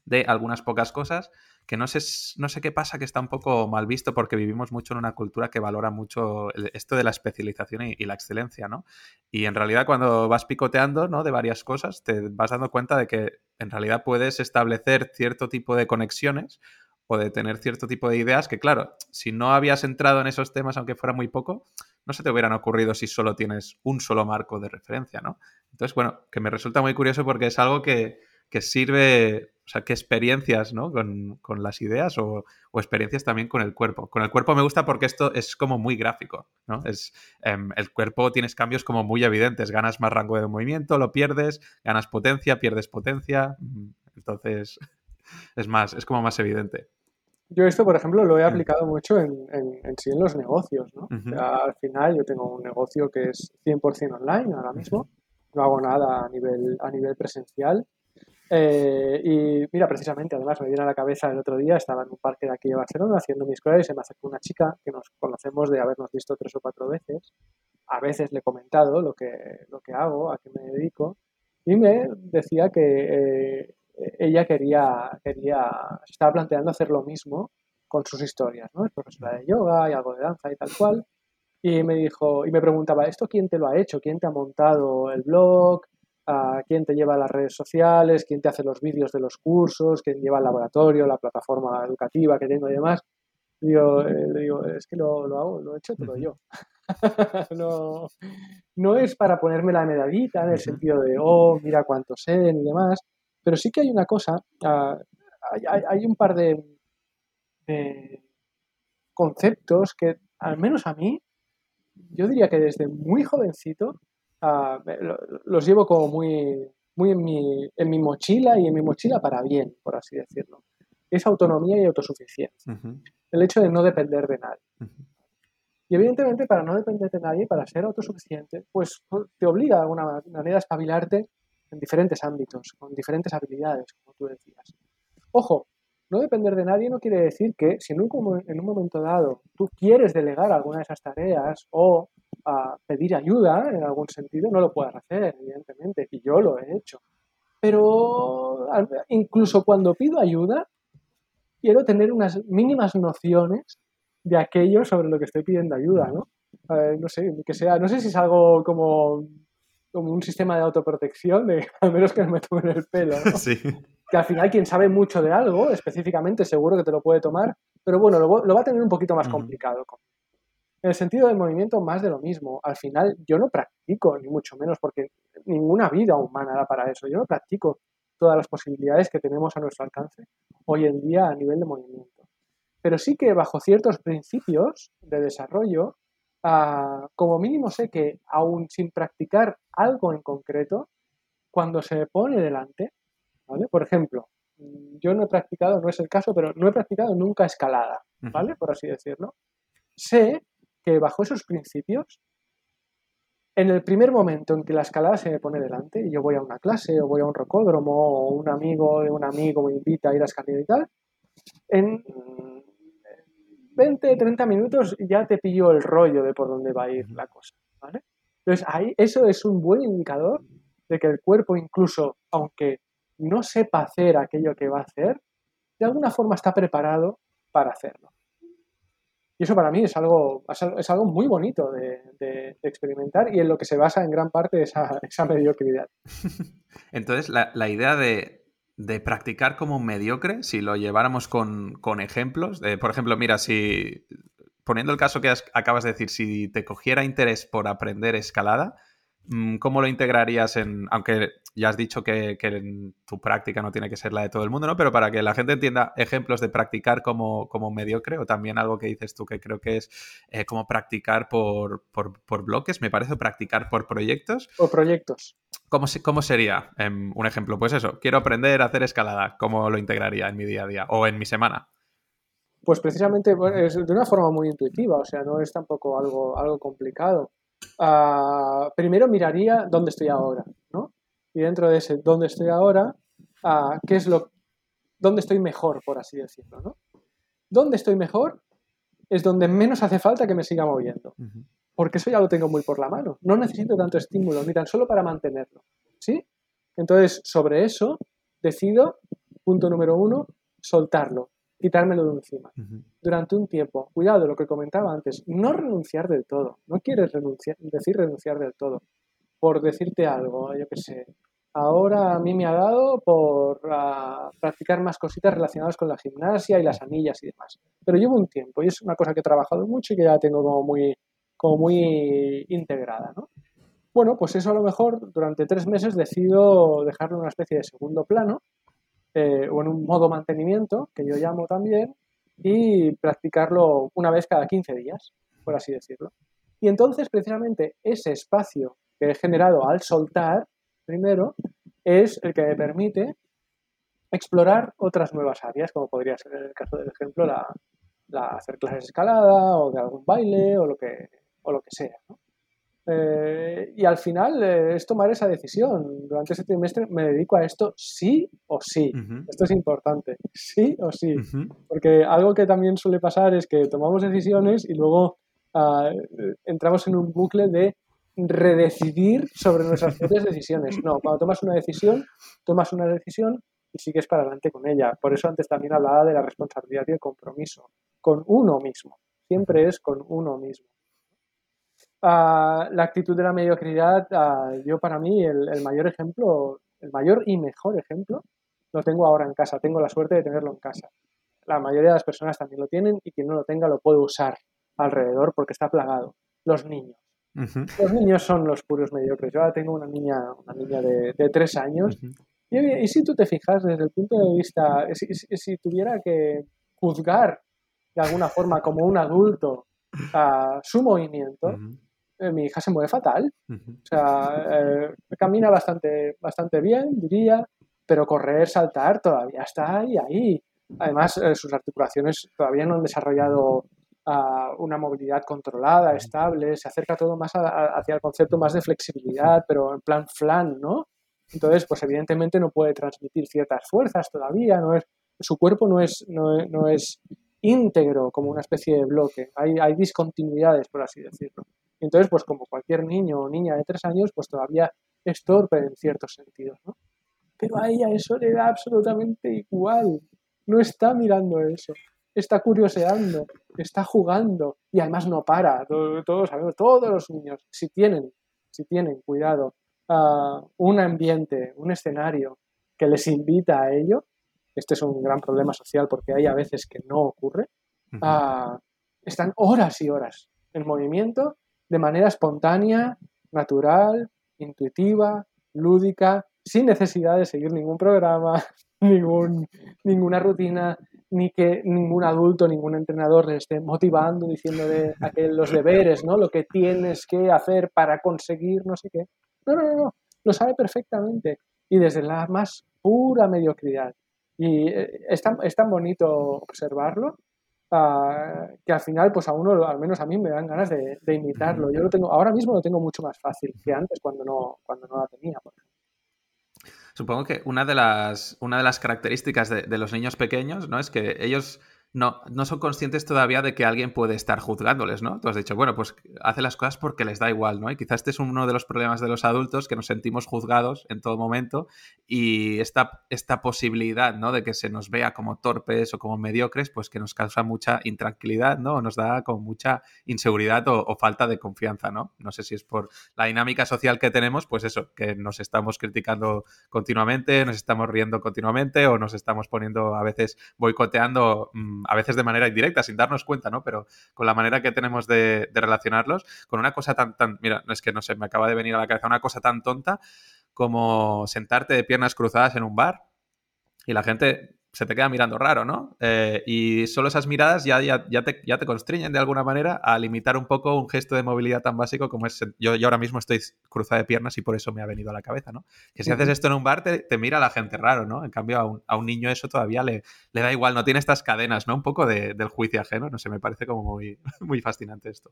de algunas pocas cosas que no sé, no sé qué pasa, que está un poco mal visto porque vivimos mucho en una cultura que valora mucho esto de la especialización y, la excelencia, ¿no? Y en realidad cuando vas picoteando, ¿no? De varias cosas, te vas dando cuenta de que en realidad puedes establecer cierto tipo de conexiones o de tener cierto tipo de ideas que, claro, si no habías entrado en esos temas, aunque fuera muy poco, no se te hubieran ocurrido si solo tienes un solo marco de referencia, ¿no? Entonces, bueno, que me resulta muy curioso porque es algo que, que sirve, o sea, qué experiencias, ¿no? Con, las ideas o, experiencias también con el cuerpo. Con el cuerpo me gusta porque esto es como muy gráfico, ¿no? Es, em, el cuerpo tienes cambios como muy evidentes, ganas más rango de movimiento, lo pierdes, ganas potencia, pierdes potencia, mm, entonces es más, es como más evidente. Yo esto, por ejemplo, lo he mm. aplicado mucho en, en, sí en los negocios, ¿no? al final yo tengo un negocio que es 100% online ahora mismo, no hago nada a nivel, a nivel presencial eh, y mira, precisamente, además me viene a la cabeza el otro día, estaba en un parque de aquí de Barcelona haciendo mis cosas y se me acercó una chica que nos conocemos de habernos visto tres o cuatro veces. A veces le he comentado lo que, lo que hago, a qué me dedico, y me decía que eh, ella quería, quería, se estaba planteando hacer lo mismo con sus historias, ¿no? Es profesora de yoga y algo de danza y tal cual. Y me dijo, y me preguntaba, ¿esto quién te lo ha hecho? ¿Quién te ha montado el blog? A quién te lleva las redes sociales, quién te hace los vídeos de los cursos, quién lleva el laboratorio, la plataforma educativa que tengo y demás. Digo, eh, digo, es que lo, lo, hago, lo he hecho todo yo. no, no es para ponerme la medallita en el sentido de, oh, mira cuánto sé y demás, pero sí que hay una cosa, ah, hay, hay, un par de, de conceptos que, al menos a mí, yo diría que desde muy jovencito los llevo como muy, muy en, mi, en mi mochila y en mi mochila para bien, por así decirlo. Es autonomía y autosuficiencia. El hecho de no depender de nadie. Y evidentemente para no depender de nadie, para ser autosuficiente, pues, pues te obliga de alguna manera a espabilarte en diferentes ámbitos, con diferentes habilidades, como tú decías. Ojo, no depender de nadie no quiere decir que si en un, en un momento dado tú quieres delegar alguna de esas tareas o a pedir ayuda en algún sentido, no lo puedas hacer, evidentemente, y yo lo he hecho. Pero incluso cuando pido ayuda, quiero tener unas mínimas nociones de aquello sobre lo que estoy pidiendo ayuda, ¿no? no sé, que sea, no sé si es algo como, como un sistema de autoprotección, de al menos que no me tomen el pelo, ¿no? Sí. Que al final quien sabe mucho de algo, específicamente, seguro que te lo puede tomar, pero bueno, lo, lo va a tener un poquito más complicado. En el sentido del movimiento, más de lo mismo. Al final, yo no practico, ni mucho menos, porque ninguna vida humana da para eso. Yo no practico todas las posibilidades que tenemos a nuestro alcance hoy en día a nivel de movimiento. Pero sí que bajo ciertos principios de desarrollo, ah, como mínimo sé que aún sin practicar algo en concreto, cuando se me pone delante, ¿vale? Por ejemplo, yo no he practicado, no es el caso, pero no he practicado nunca escalada, ¿vale? Por así decirlo. Sé que bajo esos principios, en el primer momento en que la escalada se me pone delante y yo voy a una clase o voy a un rocódromo o un amigo de un amigo me invita a ir a escalar y tal, en 20, 30 minutos ya te pillo el rollo de por dónde va a ir la cosa, ¿vale? Entonces ahí eso es un buen indicador de que el cuerpo incluso, aunque no sepa hacer aquello que va a hacer, de alguna forma está preparado para hacerlo. Y eso para mí es algo, es algo muy bonito de, experimentar y en lo que se basa en gran parte esa, mediocridad. Entonces, la, idea de, practicar como mediocre, si lo lleváramos con, ejemplos, por ejemplo, mira, si poniendo el caso que acabas de decir, si te cogiera interés por aprender escalada, mm, ¿cómo lo integrarías en, aunque ya has dicho que, tu práctica no tiene que ser la de todo el mundo, ¿no? Pero para que la gente entienda ejemplos de practicar como, como mediocre o también algo que dices tú que creo que es eh, como practicar por, bloques, me parece, practicar por proyectos. Por proyectos. ¿Cómo, cómo sería em, un ejemplo? Pues eso, quiero aprender a hacer escalada, ¿cómo lo integraría en mi día a día o en mi semana? Pues precisamente es de una forma muy intuitiva, o sea, no es tampoco algo, algo complicado. Ah, primero miraría dónde estoy ahora, ¿no? Y dentro de ese dónde estoy ahora, ¿qué es lo, dónde estoy mejor, por así decirlo, ¿no? ¿Dónde estoy mejor? Es donde menos hace falta que me siga moviendo. Porque eso ya lo tengo muy por la mano. No necesito tanto estímulo, ni tan solo para mantenerlo. ¿Sí? Entonces, sobre eso, decido, punto número uno, soltarlo quitármelo de encima durante un tiempo. Cuidado, lo que comentaba antes, no renunciar del todo. No quieres renunciar, decir renunciar del todo. Por decirte algo, yo qué sé. Ahora a mí me ha dado por ah, practicar más cositas relacionadas con la gimnasia y las anillas y demás. Pero llevo un tiempo y es una cosa que he trabajado mucho y que ya tengo como muy, como muy integrada, ¿no? Bueno, pues eso a lo mejor durante tres meses decido dejarlo en una especie de segundo plano eh, o en un modo mantenimiento, que yo llamo también, y practicarlo una vez cada 15 días, por así decirlo. Y entonces, precisamente, ese espacio que he generado al soltar, primero, es el que me permite explorar otras nuevas áreas, como podría ser en el caso del ejemplo la, la hacer clases de escalada o de algún baile o lo que, o lo que sea. ¿no? Eh, y al final eh, es tomar esa decisión. Durante ese trimestre me dedico a esto sí o sí. Esto es importante, sí o sí. Porque algo que también suele pasar es que tomamos decisiones y luego ah, entramos en un bucle de redecidir sobre nuestras propias decisiones. No, cuando tomas una decisión, tomas una decisión y sigues para adelante con ella. Por eso antes también hablaba de la responsabilidad y el compromiso con uno mismo. Siempre es con uno mismo. Ah, la actitud de la mediocridad, ah, yo para mí el, mayor ejemplo, el mayor y mejor ejemplo, lo tengo ahora en casa, tengo la suerte de tenerlo en casa. La mayoría de las personas también lo tienen y quien no lo tenga lo puede usar alrededor porque está plagado. Los niños. Los niños son los puros mediocres. Yo ahora tengo una niña, una niña de, tres años y, si tú te fijas desde el punto de vista, si, tuviera que juzgar de alguna forma como un adulto a su movimiento, eh, mi hija se mueve fatal. O sea, eh, camina bastante, bastante bien, diría, pero correr, saltar, todavía está ahí, ahí. Además, eh, sus articulaciones todavía no han desarrollado ah, una movilidad controlada, estable, se acerca todo más hacia el concepto más de flexibilidad, pero en plan flan, ¿no? Entonces, pues evidentemente no puede transmitir ciertas fuerzas todavía, no es, su cuerpo no es, no, es íntegro como una especie de bloque, hay, hay discontinuidades, por así decirlo. Entonces, pues como cualquier niño o niña de tres años, pues todavía es torpe en ciertos sentidos, ¿no? Pero a ella eso le da absolutamente igual. No está mirando eso. Está curioseando, está jugando y además no para. Todos, sabemos, todos los niños, si tienen, si tienen, cuidado, uh, un ambiente, un escenario que les invita a ello, este es un gran problema social porque hay a veces que no ocurre, uh, están horas y horas en movimiento de manera espontánea, natural, intuitiva, lúdica, sin necesidad de seguir ningún programa, ningún, ninguna rutina, ni que ningún adulto, ningún entrenador le esté motivando, diciéndole los deberes, ¿no? Lo que tienes que hacer para conseguir no sé qué. No, no, no, no. Lo sabe perfectamente. Y desde la más pura mediocridad. Y eh, es es tan bonito observarlo que al final, pues a uno, al menos a mí, me dan ganas de, imitarlo. Yo lo tengo, ahora mismo lo tengo mucho más fácil que antes cuando no, cuando no la tenía. Supongo que una de las, una de las características de, de los niños pequeños, ¿no? Es que ellos no, no son conscientes todavía de que alguien puede estar juzgándoles, ¿no? Tú has dicho, bueno, pues hace las cosas porque les da igual, ¿no? Y quizás este es uno de los problemas de los adultos, que nos sentimos juzgados en todo momento y esta, esta posibilidad, ¿no? De que se nos vea como torpes o como mediocres, pues que nos causa mucha intranquilidad, ¿no? O nos da como mucha inseguridad o, falta de confianza, ¿no? No sé si es por la dinámica social que tenemos, pues eso, que nos estamos criticando continuamente, nos estamos riendo continuamente o nos estamos poniendo a veces boicoteando mm, a veces de manera indirecta, sin darnos cuenta, ¿no? Pero con la manera que tenemos de, relacionarlos, con una cosa tan, tan, mira, es que no sé, me acaba de venir a la cabeza una cosa tan tonta como sentarte de piernas cruzadas en un bar y la gente se te queda mirando raro, ¿no? Eh, y solo esas miradas ya, ya, te, ya, te, constriñen de alguna manera a limitar un poco un gesto de movilidad tan básico como es... Yo, yo ahora mismo estoy cruzada de piernas y por eso me ha venido a la cabeza, ¿no? Que si haces esto en un bar te, mira la gente raro, ¿no? En cambio a un, a un niño eso todavía le, le, da igual, no tiene estas cadenas, ¿no? Un poco de, del juicio ajeno, no sé, me parece como muy, muy fascinante esto.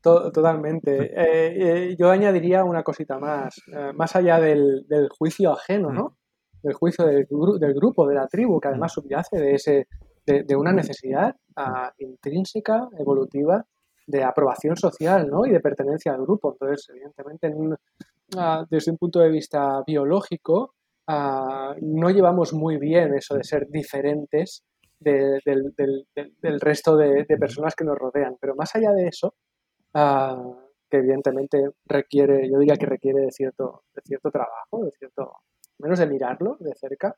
Totalmente. Eh, eh, yo añadiría una cosita más, más allá del, del, juicio ajeno, ¿no? Del juicio del, del, grupo, de la tribu, que además subyace de, ese, de, una necesidad ah, intrínseca, evolutiva, de aprobación social ¿no? y de pertenencia al grupo. Entonces, evidentemente, ah, desde un punto de vista biológico, ah, no llevamos muy bien eso de ser diferentes del, del, resto de, personas que nos rodean. Pero más allá de eso, que evidentemente requiere, yo diría que requiere de cierto, de cierto trabajo, de cierto menos de mirarlo de cerca,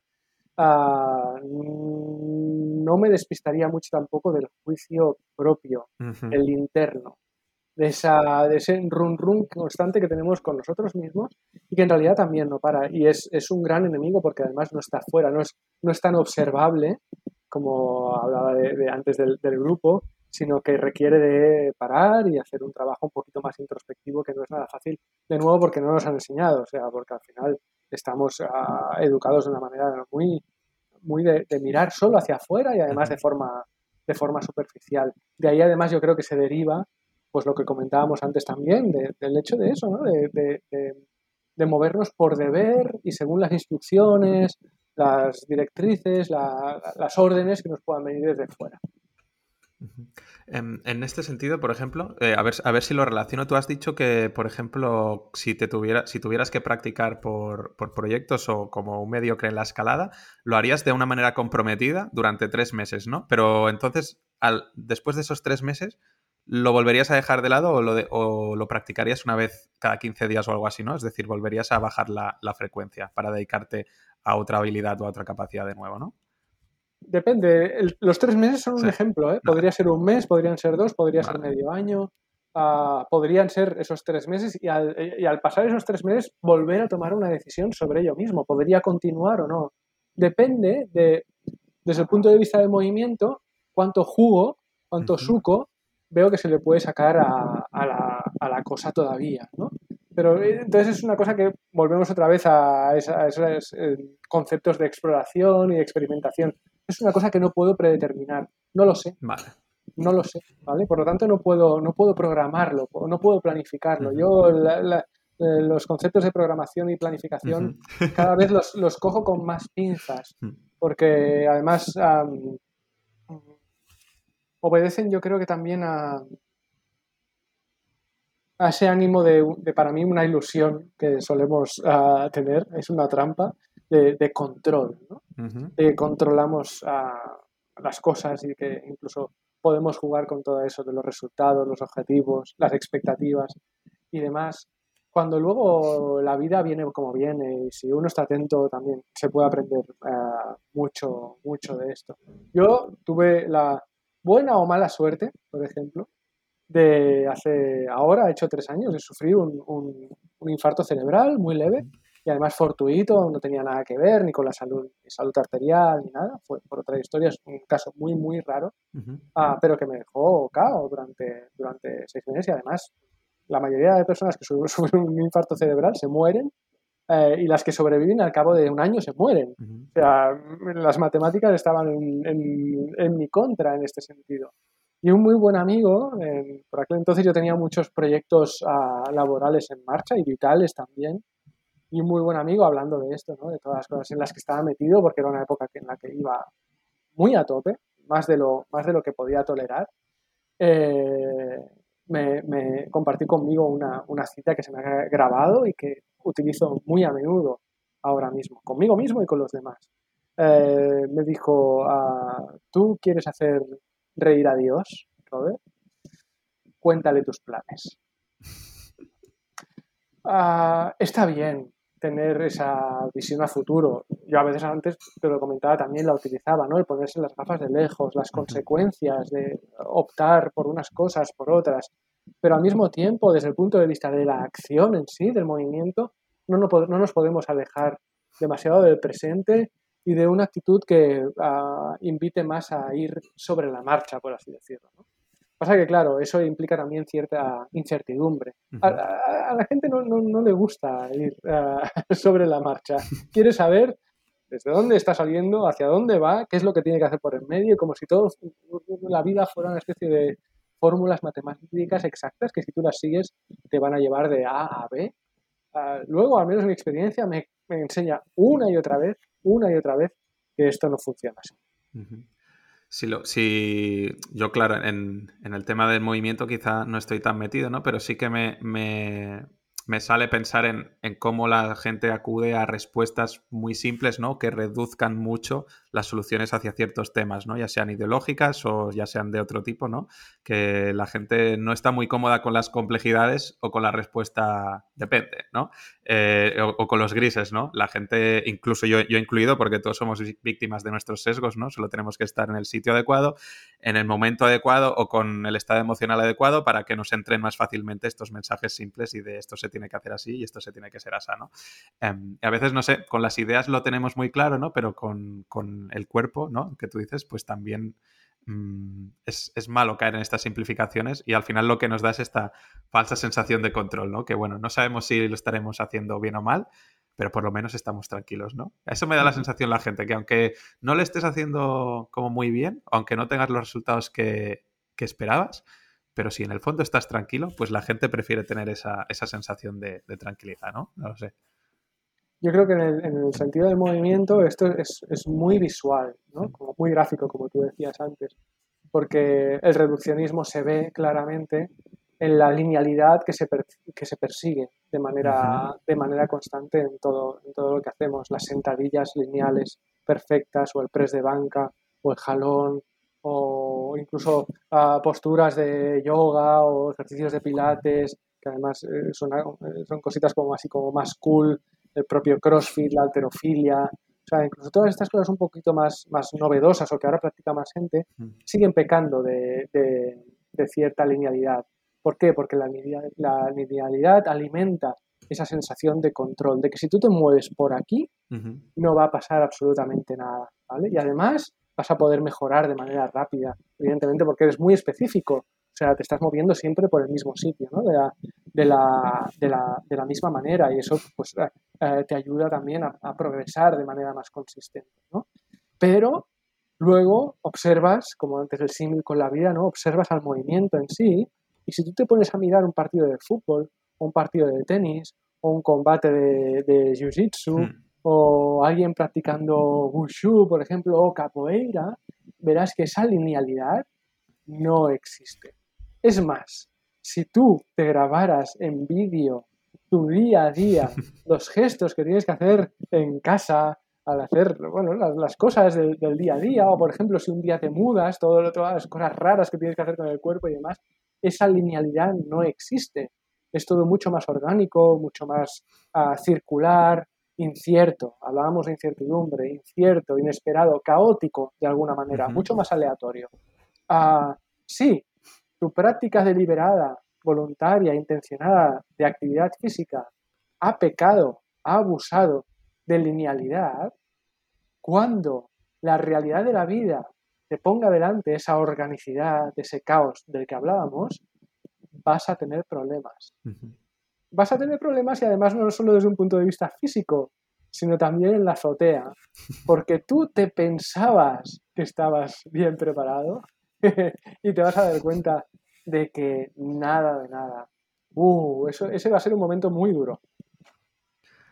ah, no me despistaría mucho tampoco del juicio propio, el interno, de, esa, de ese run run constante que tenemos con nosotros mismos y que en realidad también no para. Y es, un gran enemigo porque además no está fuera, no es, no es tan observable como hablaba de, antes del, del, grupo, sino que requiere de parar y hacer un trabajo un poquito más introspectivo que no es nada fácil, de nuevo porque no nos han enseñado, o sea, porque al final estamos ah, educados de una manera muy, muy de, mirar solo hacia afuera y además de forma, de forma superficial. De ahí además yo creo que se deriva pues lo que comentábamos antes también, del hecho de eso, ¿no? de, de, movernos por deber y según las instrucciones, las directrices, las órdenes que nos puedan venir desde fuera. En, este sentido, por ejemplo, eh, a, ver, a ver si lo relaciono. Tú has dicho que, por ejemplo, si, te tuviera, si tuvieras que practicar por, proyectos o como un mediocre en la escalada, lo harías de una manera comprometida durante tres meses, ¿no? Pero entonces, al, después de esos tres meses, ¿lo volverías a dejar de lado o lo, o lo practicarías una vez cada 15 días o algo así, ¿no? Es decir, volverías a bajar la, la frecuencia para dedicarte a otra habilidad o a otra capacidad de nuevo, ¿no? Depende. los tres meses son un ejemplo. ¿eh? Podría ser un mes, podrían ser dos, podría ser medio año. Ah, podrían ser esos tres meses y al, y al, pasar esos tres meses volver a tomar una decisión sobre ello mismo. Podría continuar o no. Depende de, desde el punto de vista del movimiento, cuánto jugo, cuánto suco veo que se le puede sacar a, a, la, a la, cosa todavía. ¿no? Pero eh, entonces es una cosa que volvemos otra vez a, esos eh, conceptos de exploración y de experimentación es una cosa que no puedo predeterminar. No lo sé. Vale. No lo sé, ¿vale? Por lo tanto, no puedo, no puedo programarlo, no puedo planificarlo. Yo eh, los conceptos de programación y planificación cada vez los, cojo con más pinzas, porque además obedecen yo creo que también a, a ese ánimo de, para mí, una ilusión que solemos ah, tener, es una trampa de, control, ¿no? De controlamos las cosas y que incluso podemos jugar con todo eso de los resultados, los objetivos, las expectativas y demás. Cuando luego la vida viene como viene y si uno está atento también se puede aprender ah, mucho, mucho de esto. Yo tuve la buena o mala suerte, por ejemplo, de hace ahora, he hecho tres años, de sufrir un, un, infarto cerebral muy leve y además fortuito, no tenía nada que ver ni con la salud, salud arterial ni nada, fue por otra historia, es un caso muy, muy raro, ah, pero que me dejó cao durante, durante seis meses y además la mayoría de personas que sufren un infarto cerebral se mueren eh, y las que sobreviven al cabo de un año se mueren. O sea, las matemáticas estaban en, en, en mi contra en este sentido. Y un muy buen amigo, por aquel entonces yo tenía muchos proyectos ah, laborales en marcha y vitales también, y un muy buen amigo hablando de esto, ¿no? de todas las cosas en las que estaba metido, porque era una época en la que iba muy a tope, más de lo, más de lo que podía tolerar. Eh, me, me, compartió conmigo una, una, cita que se me ha grabado y que utilizo muy a menudo ahora mismo, conmigo mismo y con los demás. Eh, me dijo, ah, ¿tú quieres hacer reír a Dios, Robert, cuéntale tus planes. Ah, está bien tener esa visión a futuro. Yo a veces antes, te lo comentaba, también la utilizaba, ¿no? El ponerse las gafas de lejos, las consecuencias de optar por unas cosas, por otras. Pero al mismo tiempo, desde el punto de vista de la acción en sí, del movimiento, no, no, nos podemos alejar demasiado del presente y de una actitud que ah, invite más a ir sobre la marcha, por así decirlo. Pasa que, claro, eso implica también cierta incertidumbre. a, la gente no, no, le gusta ir ah, sobre la marcha. Quiere saber desde dónde está saliendo, hacia dónde va, qué es lo que tiene que hacer por el medio, como si todo la vida fuera una especie de fórmulas matemáticas exactas que si tú las sigues te van a llevar de A a B. Ah, luego, al menos mi experiencia me, me, enseña una y otra vez, una y otra vez, que esto no funciona así. Si, lo, si yo, claro, en, en, el tema del movimiento quizá no estoy tan metido, ¿no? Pero sí que me, me, me sale pensar en, cómo la gente acude a respuestas muy simples, ¿no? Que reduzcan mucho las soluciones hacia ciertos temas, ¿no? Ya sean ideológicas o ya sean de otro tipo, ¿no? Que la gente no está muy cómoda con las complejidades o con la respuesta depende, ¿no? Eh, o, con los grises, ¿no? La gente, incluso yo, yo incluido, porque todos somos víctimas de nuestros sesgos, ¿no? Solo tenemos que estar en el sitio adecuado, en el momento adecuado o con el estado emocional adecuado para que nos entren más fácilmente estos mensajes simples y de esto se tiene que hacer así y esto se tiene que ser así, ¿no? Em, a veces, no sé, con las ideas lo tenemos muy claro, ¿no? Pero con, el cuerpo, ¿no? Que tú dices, pues también mm, es, malo caer en estas simplificaciones y al final lo que nos da es esta falsa sensación de control, ¿no? Que bueno, no sabemos si lo estaremos haciendo bien o mal, pero por lo menos estamos tranquilos, ¿no? Eso me da la sensación la gente, que aunque no le estés haciendo como muy bien, aunque no tengas los resultados que, que esperabas, pero si en el fondo estás tranquilo, pues la gente prefiere tener esa, sensación de, tranquilidad, ¿no? No lo sé. Yo creo que en el, sentido del movimiento esto es, muy visual, ¿no? Como muy gráfico, como tú decías antes, porque el reduccionismo se ve claramente en la linealidad que se, que se persigue de manera, de manera constante en todo, en todo lo que hacemos, las sentadillas lineales perfectas o el press de banca o el jalón o incluso posturas de yoga o ejercicios de pilates, que además eh, son, eh, son cositas como así como más cool, el propio CrossFit, la alterofilia, o sea, incluso todas estas cosas un poquito más, más novedosas o que ahora practica más gente, mm. siguen pecando de, de, cierta linealidad. ¿Por qué? Porque la, la, linealidad alimenta esa sensación de control, de que si tú te mueves por aquí, no va a pasar absolutamente nada, ¿vale? Y además, vas a poder mejorar de manera rápida, evidentemente porque eres muy específico, o sea, te estás moviendo siempre por el mismo sitio, ¿no? de, la, de, la, de, la, de, la, misma manera y eso pues, eh, eh, te ayuda también a, progresar de manera más consistente. ¿no? Pero luego observas, como antes el símil con la vida, ¿no? observas al movimiento en sí y si tú te pones a mirar un partido de fútbol, un partido de tenis, o un combate de, de jiu-jitsu, hmm o alguien practicando wushu, por ejemplo, o capoeira, verás que esa linealidad no existe. Es más, si tú te grabaras en vídeo tu día a día, los gestos que tienes que hacer en casa, al hacer bueno, las, cosas del, día a día, o por ejemplo, si un día te mudas, todo todas las cosas raras que tienes que hacer con el cuerpo y demás, esa linealidad no existe. Es todo mucho más orgánico, mucho más ah, circular, incierto, hablábamos de incertidumbre, incierto, inesperado, caótico de alguna manera, mucho más aleatorio. Ah, sí, tu práctica deliberada, voluntaria, intencionada de actividad física ha pecado, ha abusado de linealidad, cuando la realidad de la vida te ponga delante esa organicidad, ese caos del que hablábamos, vas a tener problemas vas a tener problemas y además no solo desde un punto de vista físico, sino también en la azotea, porque tú te pensabas que estabas bien preparado y te vas a dar cuenta de que nada de nada. Uh, eso, ese va a ser un momento muy duro.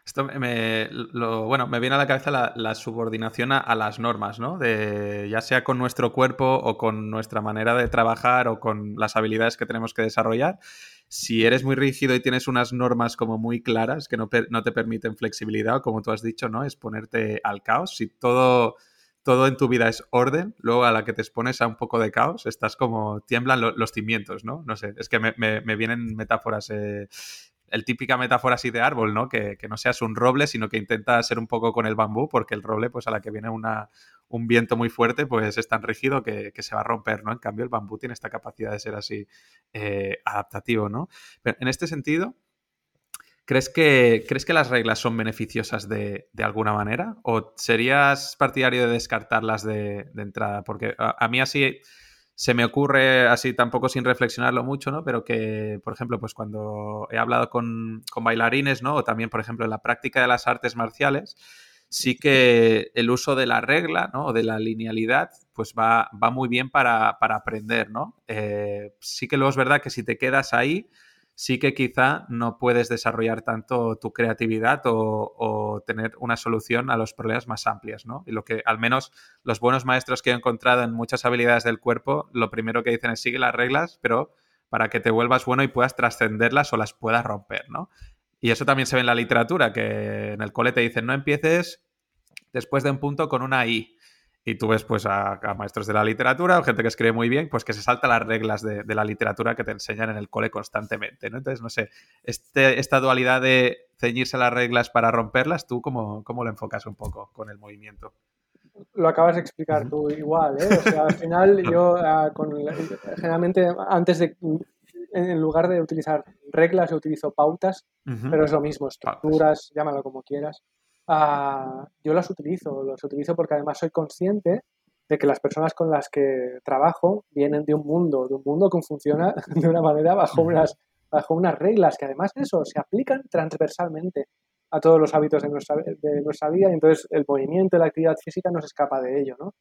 Esto me, bueno, me viene a la cabeza la, subordinación a, las normas, ¿no? De, ya sea con nuestro cuerpo o con nuestra manera de trabajar o con las habilidades que tenemos que desarrollar. Si eres muy rígido y tienes unas normas como muy claras que no, no te permiten flexibilidad, o como tú has dicho, ¿no? Es ponerte al caos. Si todo, todo en tu vida es orden, luego a la que te expones a un poco de caos, estás como tiemblan los cimientos, ¿no? No sé, es que me, vienen metáforas. Eh, el típica metáfora así de árbol, ¿no? Que, no seas un roble, sino que intenta ser un poco con el bambú, porque el roble, pues a la que viene una, un viento muy fuerte, pues es tan rígido que, se va a romper, ¿no? En cambio, el bambú tiene esta capacidad de ser así eh, adaptativo, ¿no? Pero en este sentido, ¿crees que, ¿crees que las reglas son beneficiosas de, alguna manera? ¿O serías partidario de descartarlas de, entrada? Porque a, mí así se me ocurre, así tampoco sin reflexionarlo mucho, ¿no? Pero que, por ejemplo, pues cuando he hablado con, con bailarines, ¿no? O también, por ejemplo, en la práctica de las artes marciales, sí que el uso de la regla, ¿no? De la linealidad, pues va, va muy bien para, aprender, ¿no? Eh, sí que luego es verdad que si te quedas ahí, sí que quizá no puedes desarrollar tanto tu creatividad o, tener una solución a los problemas más amplias, ¿no? Y lo que al menos los buenos maestros que he encontrado en muchas habilidades del cuerpo, lo primero que dicen es sigue las reglas, pero para que te vuelvas bueno y puedas trascenderlas o las puedas romper, ¿no? Y eso también se ve en la literatura, que en el cole te dicen no empieces después de un punto con una I. Y tú ves pues a, maestros de la literatura o gente que escribe muy bien, pues que se salta las reglas de, la literatura que te enseñan en el cole constantemente, ¿no? Entonces, no sé, este, esta dualidad de ceñirse a las reglas para romperlas, ¿tú cómo, cómo lo enfocas un poco con el movimiento? Lo acabas de explicar tú igual, ¿eh? O sea, al final yo ah, generalmente antes de en lugar de utilizar reglas, yo utilizo pautas, pero es lo mismo, estructuras, llámalo como quieras. Ah, yo las utilizo, las utilizo porque además soy consciente de que las personas con las que trabajo vienen de un mundo, de un mundo que funciona de una manera bajo unas, bajo unas reglas que además eso se aplican transversalmente a todos los hábitos de nuestra, de nuestra vida y entonces el movimiento y la actividad física no se escapa de ello, ¿no?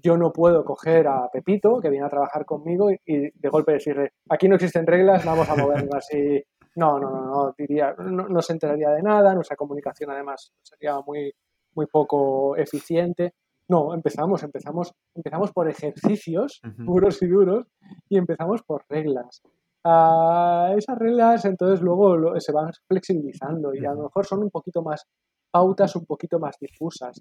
yo no puedo coger a Pepito, que viene a trabajar conmigo, y, de golpe decirle, aquí no existen reglas, vamos a movernos así. No, no, no, no, diría, no, se enteraría de nada, nuestra comunicación además sería muy, muy poco eficiente. No, empezamos, empezamos, empezamos por ejercicios puros y duros y empezamos por reglas. Ah, esas reglas entonces luego se van flexibilizando y a lo mejor son un poquito más pautas, un poquito más difusas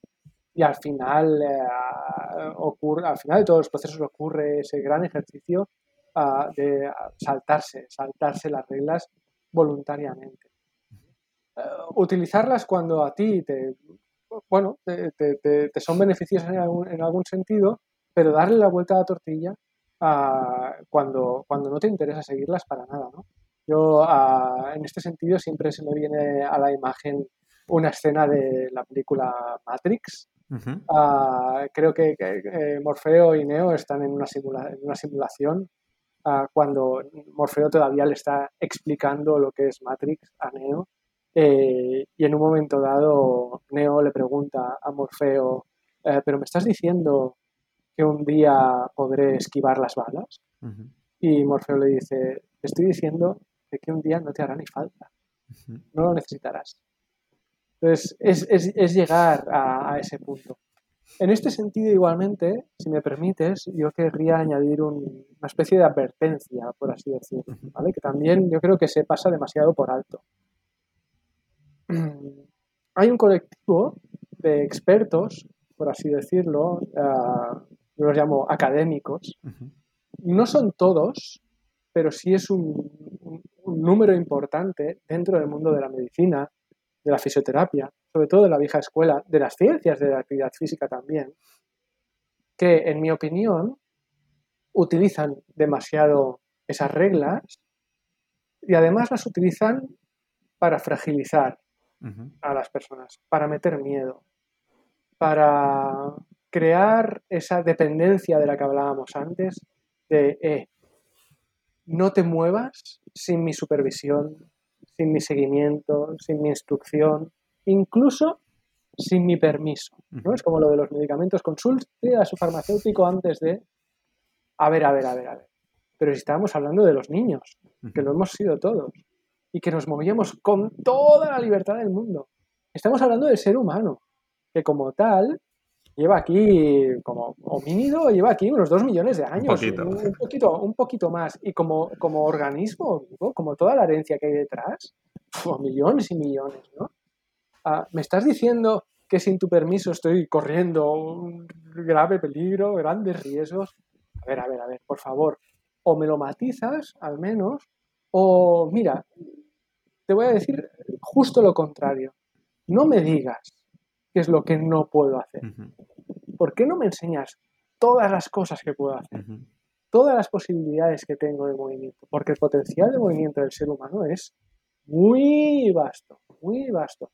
y al final, eh, ocurre, al final de todos los procesos ocurre ese gran ejercicio ah, de saltarse, saltarse las reglas voluntariamente. Eh, utilizarlas cuando a ti te, bueno, te, te, son beneficiosas en algún, en algún, sentido, pero darle la vuelta a la tortilla ah, cuando, cuando no te interesa seguirlas para nada. ¿no? Yo, ah, en este sentido, siempre se me viene a la imagen una escena de la película Matrix, Ah, creo que, Morfeo y Neo están en una, una simulación ah, cuando Morfeo todavía le está explicando lo que es Matrix a Neo. Eh, y en un momento dado, Neo le pregunta a Morfeo, eh, ¿pero me estás diciendo que un día podré esquivar las balas? Y Morfeo le dice, te estoy diciendo que un día no te hará ni falta, no lo necesitarás. Entonces, es, llegar a, ese punto. En este sentido, igualmente, si me permites, yo querría añadir una especie de advertencia, por así decirlo, ¿vale? que también yo creo que se pasa demasiado por alto. Hay un colectivo de expertos, por así decirlo, uh, yo los llamo académicos. No son todos, pero sí es un número importante dentro del mundo de la medicina de la fisioterapia, sobre todo de la vieja escuela, de las ciencias de la actividad física también, que en mi opinión utilizan demasiado esas reglas y además las utilizan para fragilizar a las personas, para meter miedo, para crear esa dependencia de la que hablábamos antes, de, eh, no te muevas sin mi supervisión, sin mi seguimiento, sin mi instrucción, incluso sin mi permiso. ¿no? Es como lo de los medicamentos. Consulte a su farmacéutico antes de... A ver, a ver, a ver, a ver. Pero si estábamos hablando de los niños, que lo hemos sido todos, y que nos movíamos con toda la libertad del mundo. Estamos hablando del ser humano, que como tal lleva aquí, como homínido, lleva aquí unos dos millones de años. Un poquito. Un, poquito, más. Y como, como organismo como toda la herencia que hay detrás, millones y millones, ¿no? Ah, ¿Me estás diciendo que sin tu permiso estoy corriendo un grave peligro, grandes riesgos? A ver, a ver, a ver, por favor. O me lo matizas, al menos, o mira, te voy a decir justo lo contrario. No me digas qué es lo que no puedo hacer. ¿Por qué no me enseñas todas las cosas que puedo hacer? Todas las posibilidades que tengo de movimiento. Porque el potencial de movimiento del ser humano es muy vasto, muy vasto.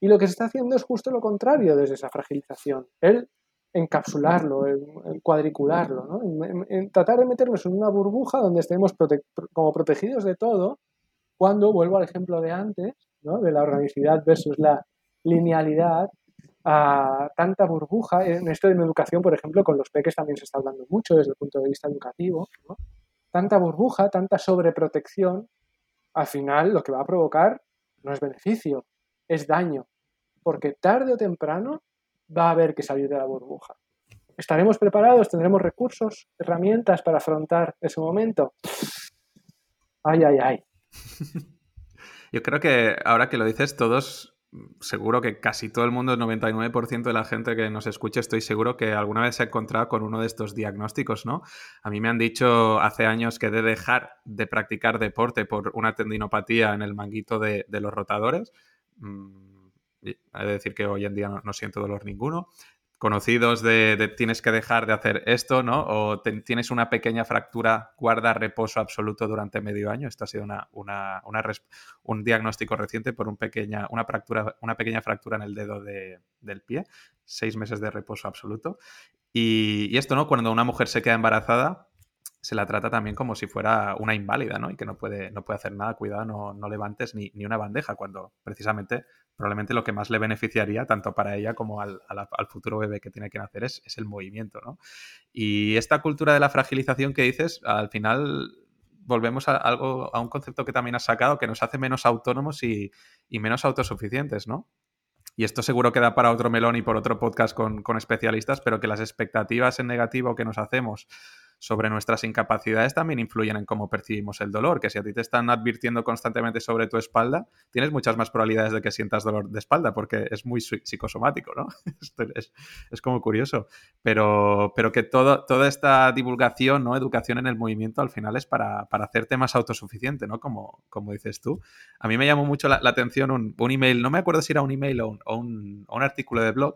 Y lo que se está haciendo es justo lo contrario desde esa fragilización, el encapsularlo, el, cuadricularlo, ¿no? en, tratar de meternos en una burbuja donde estemos como protegidos de todo, cuando, vuelvo al ejemplo de antes, ¿no? de la organicidad versus la linealidad, a tanta burbuja. En esto de mi educación, por ejemplo, con los peques también se está hablando mucho desde el punto de vista educativo. Tanta burbuja, tanta sobreprotección, al final lo que va a provocar no es beneficio, es daño. Porque tarde o temprano va a haber que salir de la burbuja. ¿Estaremos preparados? ¿Tendremos recursos, herramientas para afrontar ese momento? Ay, ay, ay. Yo creo que ahora que lo dices, todos seguro que casi todo el mundo, el 99% de la gente que nos escucha, estoy seguro que alguna vez se ha encontrado con uno de estos diagnósticos, ¿no? A mí me han dicho hace años que de dejar de practicar deporte por una tendinopatía en el manguito de, los rotadores. Mm, he de decir que hoy en día no siento dolor ninguno conocidos de, tienes que dejar de hacer esto, ¿no? O tienes una pequeña fractura, guarda reposo absoluto durante medio año. Esto ha sido una, un diagnóstico reciente por pequeña, una, fractura, una pequeña fractura en el dedo del pie, seis meses de reposo absoluto. Y, y, esto, ¿no? Cuando una mujer se queda embarazada, se la trata también como si fuera una inválida, ¿no? Y que no puede, no puede hacer nada, cuidado, no, no levantes ni, ni, una bandeja, cuando precisamente probablemente lo que más le beneficiaría, tanto para ella como al, al, futuro bebé que tiene que nacer, es, es, el movimiento, ¿no? Y esta cultura de la fragilización que dices, al final volvemos a algo, a un concepto que también has sacado, que nos hace menos autónomos y, y menos autosuficientes, ¿no? Y esto seguro queda para otro melón y por otro podcast con, con especialistas, pero que las expectativas en negativo que nos hacemos sobre nuestras incapacidades también influyen en cómo percibimos el dolor, que si a ti te están advirtiendo constantemente sobre tu espalda, tienes muchas más probabilidades de que sientas dolor de espalda, porque es muy psicosomático, ¿no? es, es, como curioso, pero, pero que todo, toda esta divulgación, ¿no? Educación en el movimiento al final es para, para hacerte más autosuficiente, ¿no? Como, como dices tú. A mí me llamó mucho la, atención un, un, email, no me acuerdo si era un email o un, un, o un artículo de blog,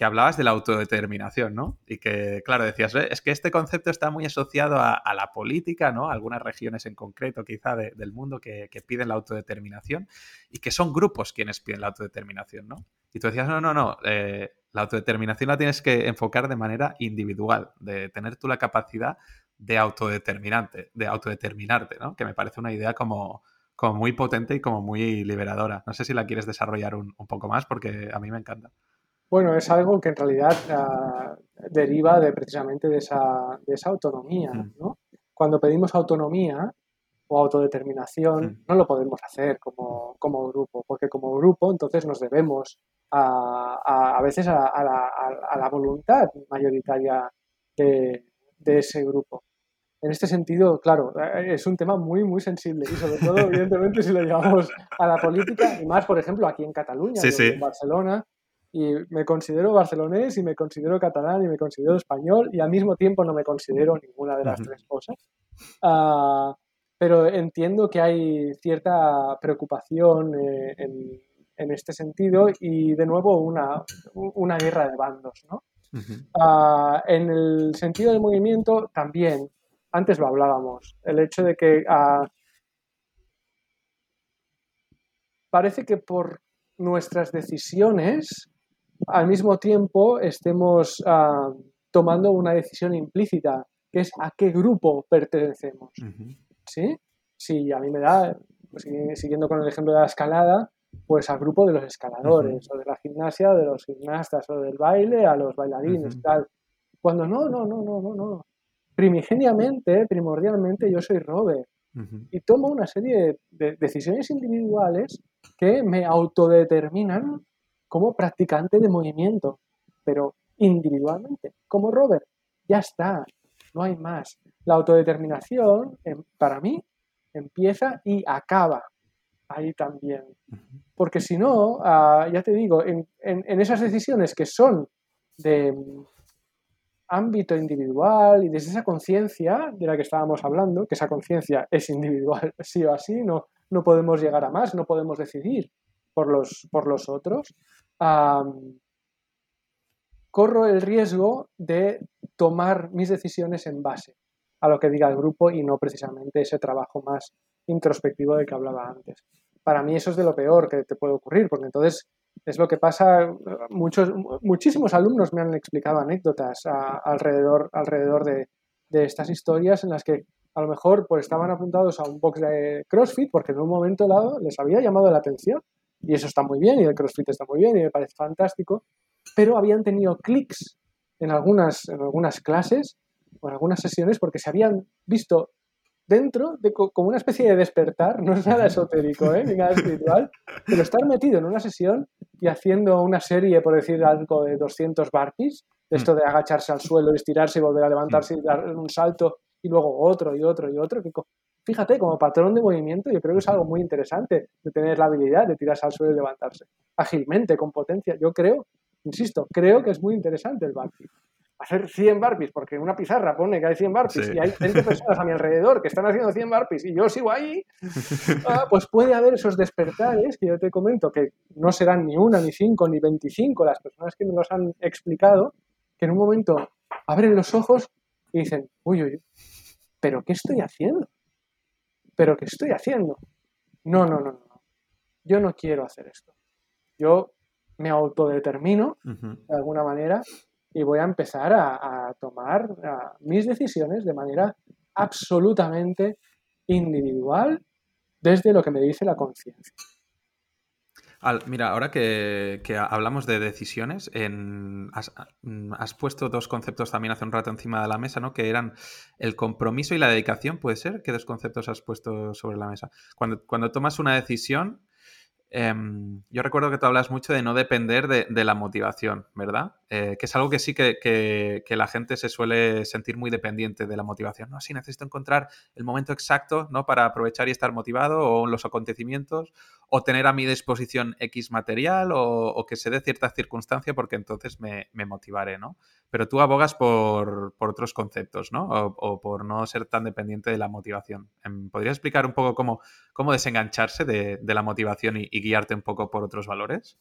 que hablabas de la autodeterminación, ¿no? Y que, claro, decías, es que este concepto está muy asociado a, la política, ¿no? algunas regiones en concreto, quizá, del mundo que, piden la autodeterminación y que son grupos quienes piden la autodeterminación, ¿no? Y tú decías, no, no, no, eh, la autodeterminación la tienes que enfocar de manera individual, de tener tú la capacidad de autodeterminante, de autodeterminarte, ¿no? Que me parece una idea como, como muy potente y como muy liberadora. No sé si la quieres desarrollar un poco más porque a mí me encanta. Bueno, es algo que en realidad ah, deriva de precisamente de esa, de esa autonomía. Mm. ¿no? Cuando pedimos autonomía o autodeterminación, mm. no lo podemos hacer como, como, grupo, porque como grupo entonces nos debemos a, a, veces a, a, la, a, la, voluntad mayoritaria de, de ese grupo. En este sentido, claro, eh, es un tema muy, muy sensible y sobre todo, evidentemente, si lo llevamos a la política y más, por ejemplo, aquí en Cataluña, en Barcelona, y me considero barcelonés y me considero catalán y me considero español y al mismo tiempo no me considero ninguna de las tres cosas. Uh, pero entiendo que hay cierta preocupación eh, en, en, este sentido y de nuevo una, una guerra de bandos. ¿no? Uh, en el sentido del movimiento también, antes lo hablábamos, el hecho de que uh, parece que por nuestras decisiones al mismo tiempo estemos ah, tomando una decisión implícita, que es a qué grupo pertenecemos. ¿Sí? Si a mí me da, pues, siguiendo con el ejemplo de la escalada, pues al grupo de los escaladores, o de la gimnasia, de los gimnastas, o del baile, a los bailarines, tal. Cuando no, no, no, no, no, no. Primigeniamente, primordialmente, yo soy Robert. Y tomo una serie de decisiones individuales que me autodeterminan como practicante de movimiento, pero individualmente, como Robert. Ya está, no hay más. La autodeterminación, em, para mí, empieza y acaba ahí también. Porque si no, ah, ya te digo, en, esas decisiones que son de mm, ámbito individual y desde esa conciencia de la que estábamos hablando, que esa conciencia es individual sí o así, no, no podemos llegar a más, no podemos decidir por los, por los otros, corro el riesgo de tomar mis decisiones en base a lo que diga el grupo y no precisamente ese trabajo más introspectivo del que hablaba antes. para mí eso es de lo peor que te puede ocurrir, porque entonces es lo que pasa, muchos, muchísimos alumnos me han explicado anécdotas alrededor, alrededor de, de, estas historias en las que a lo mejor pues estaban apuntados a un box de CrossFit porque en un momento dado les había llamado la atención y eso está muy bien y el CrossFit está muy bien y me parece fantástico, pero habían tenido clics en algunas, en algunas clases o en algunas sesiones porque se habían visto dentro de como una especie de despertar, no es nada esotérico, ¿eh? ni nada espiritual, pero estar metido en una sesión y haciendo una serie, por decir algo, de 200 barpees, esto de agacharse al suelo, estirarse y volver a levantarse y dar un salto y luego otro y otro y otro. Fíjate, como patrón de movimiento, yo creo que es algo muy interesante de tener la habilidad de tirarse al suelo y levantarse ágilmente, con potencia. Yo creo, insisto, creo que es muy interesante el barpee hacer 100 barpees, porque una pizarra pone que hay 100 barpees y hay 20 personas a mi alrededor que están haciendo 100 barpees y yo sigo ahí, ah, pues puede haber esos despertares que yo te comento, que no serán ni una, ni cinco, ni 25 las personas que me los han explicado, que en un momento abren los ojos y dicen, uy, uy, pero ¿qué estoy haciendo? ¿Pero qué estoy haciendo? No, no, no, no. Yo no quiero hacer esto. Yo me autodetermino de alguna manera y voy a empezar a, tomar mis decisiones de manera absolutamente individual desde lo que me dice la conciencia. Mira, ahora que, hablamos de decisiones, has, puesto dos conceptos también hace un rato encima de la mesa, ¿no? Que eran el compromiso y la dedicación, ¿puede ser? ¿Qué dos conceptos has puesto sobre la mesa? Cuando tomas una decisión, Em, yo recuerdo que tú hablas mucho de no depender de, la motivación, ¿verdad? Eh, que es algo que sí que, la gente se suele sentir muy dependiente de la motivación. No, sí, necesito encontrar el momento exacto ¿no? para aprovechar y estar motivado o los acontecimientos o tener a mi disposición X material o, que se dé cierta circunstancia porque entonces me, motivaré, ¿no? Pero tú abogas por, otros conceptos, ¿no? O, por no ser tan dependiente de la motivación. Em, ¿Podrías explicar un poco cómo desengancharse de, la motivación y, guiarte un poco por otros valores?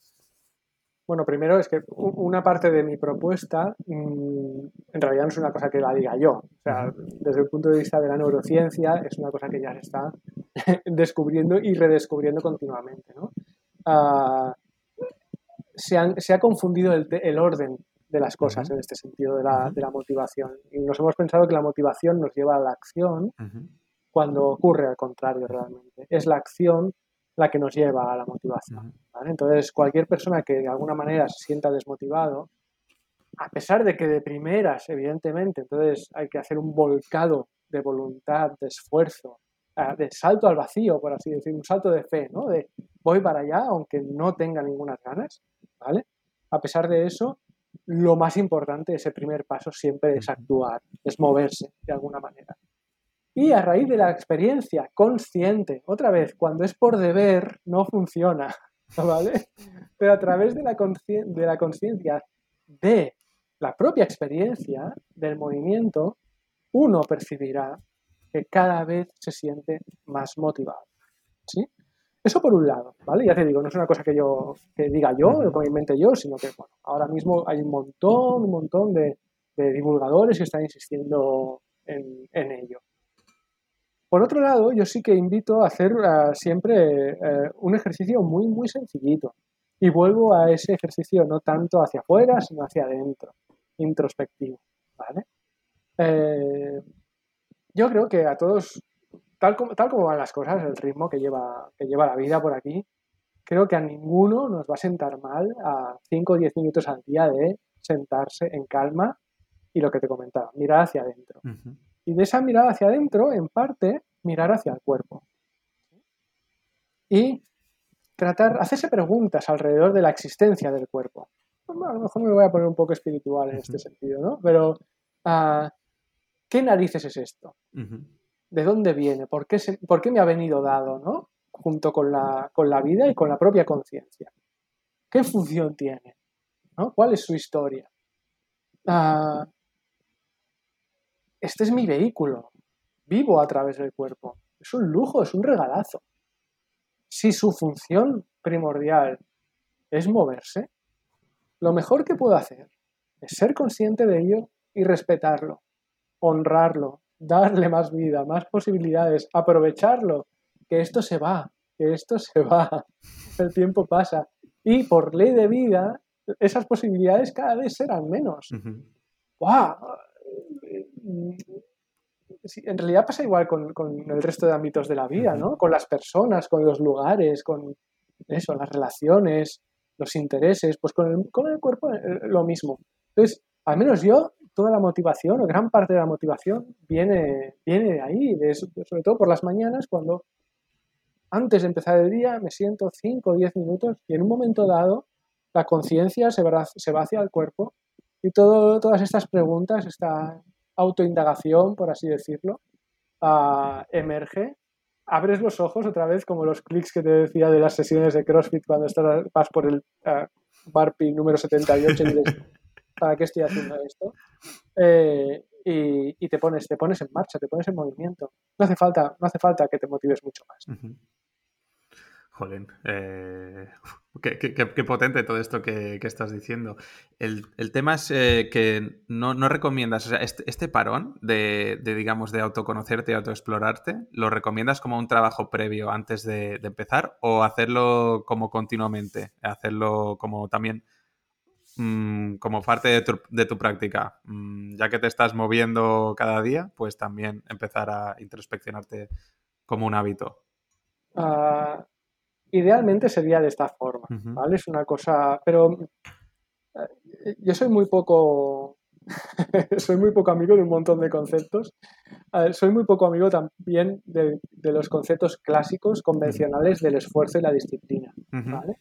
Bueno, primero es que una parte de mi propuesta mm, en realidad no es una cosa que la diga yo. O sea, desde el punto de vista de la neurociencia es una cosa que ya se está descubriendo y redescubriendo continuamente. Ah, se, ha confundido el, orden de las cosas en este sentido de la, motivación. Y nos hemos pensado que la motivación nos lleva a la acción cuando ocurre al contrario realmente. Es la acción la que nos lleva a la motivación. Entonces, cualquier persona que de alguna manera se sienta desmotivado, a pesar de que de primeras, evidentemente, entonces hay que hacer un volcado de voluntad, de esfuerzo, de salto al vacío, por así decir, un salto de fe, ¿no? De voy para allá aunque no tenga ninguna ganas, ¿vale? A pesar de eso, lo más importante, ese primer paso siempre es actuar, es moverse de alguna manera. Y a raíz de la experiencia consciente, otra vez, cuando es por deber, no funciona, ¿vale? Pero a través de la conciencia de la propia experiencia del movimiento, uno percibirá que cada vez se siente más motivado. ¿Sí? Eso por un lado, ¿vale? Ya te digo, no es una cosa que yo que diga yo, que me invente yo, sino que bueno, ahora mismo hay un montón, un montón de, divulgadores que están insistiendo en, ello. Por otro lado, yo sí que invito a hacer eh, siempre eh, un ejercicio muy, muy sencillito. Y vuelvo a ese ejercicio no tanto hacia afuera, sino hacia adentro, introspectivo, ¿vale? Eh, yo creo que a todos, tal como, tal como van las cosas, el ritmo que lleva, que lleva la vida por aquí, creo que a ninguno nos va a sentar mal a 5 o 10 minutos al día de sentarse en calma y lo que te comentaba, mirar hacia adentro. Y de esa mirada hacia adentro, en parte, mirar hacia el cuerpo. Y tratar, hacerse preguntas alrededor de la existencia del cuerpo. a lo mejor me voy a poner un poco espiritual en este sentido, ¿no? Pero uh, ¿qué narices es esto? ¿De dónde viene? ¿Por qué, ¿Por qué, me ha venido dado, ¿no? Junto con la, con la vida y con la propia conciencia. ¿Qué función tiene? ¿no? ¿Cuál es su historia? Ah, este es mi vehículo. Vivo a través del cuerpo. Es un lujo, es un regalazo. Si su función primordial es moverse, lo mejor que puedo hacer es ser consciente de ello y respetarlo honrarlo, darle más vida, más posibilidades, aprovecharlo, que esto se va, que esto se va, el tiempo pasa. Y por ley de vida, esas posibilidades cada vez serán menos. ¡Wow! En realidad pasa igual con, el resto de ámbitos de la vida, ¿no? Con las personas, con los lugares, con eso, las relaciones, los intereses, pues con el, con el cuerpo eh, lo mismo. Entonces, al menos yo, toda la motivación, o gran parte de la motivación, viene, viene de ahí, sobre todo por las mañanas, cuando antes de empezar el día me siento 5 o 10 minutos y en un momento dado la conciencia se va, se va hacia el cuerpo y todo, todas estas preguntas, esta autoindagación, por así decirlo, uh, emerge. Abres los ojos otra vez, como los clics que te decía de las sesiones de CrossFit cuando estás, vas por el uh, Barpi número 78 y dices, ¿para qué estoy haciendo esto? Eh, y, y, te, pones, te pones en marcha, te pones en movimiento. No hace falta, no hace falta que te motives mucho más. Jolín, eh, qué, potente todo esto que, estás diciendo. El, tema es eh, que no, recomiendas, o sea, este, este parón de, digamos, de autoconocerte y autoexplorarte, ¿lo recomiendas como un trabajo previo antes de, empezar o hacerlo como continuamente? Hacerlo como también mm, como parte de tu, práctica. Mm, ya que te estás moviendo cada día, pues también empezar a introspeccionarte como un hábito. Ah, Idealmente sería de esta forma, ¿vale? Es una cosa, pero eh, yo soy muy poco, soy muy poco amigo de un montón de conceptos. Soy muy poco amigo también de, los conceptos clásicos, convencionales del esfuerzo y la disciplina, ¿vale?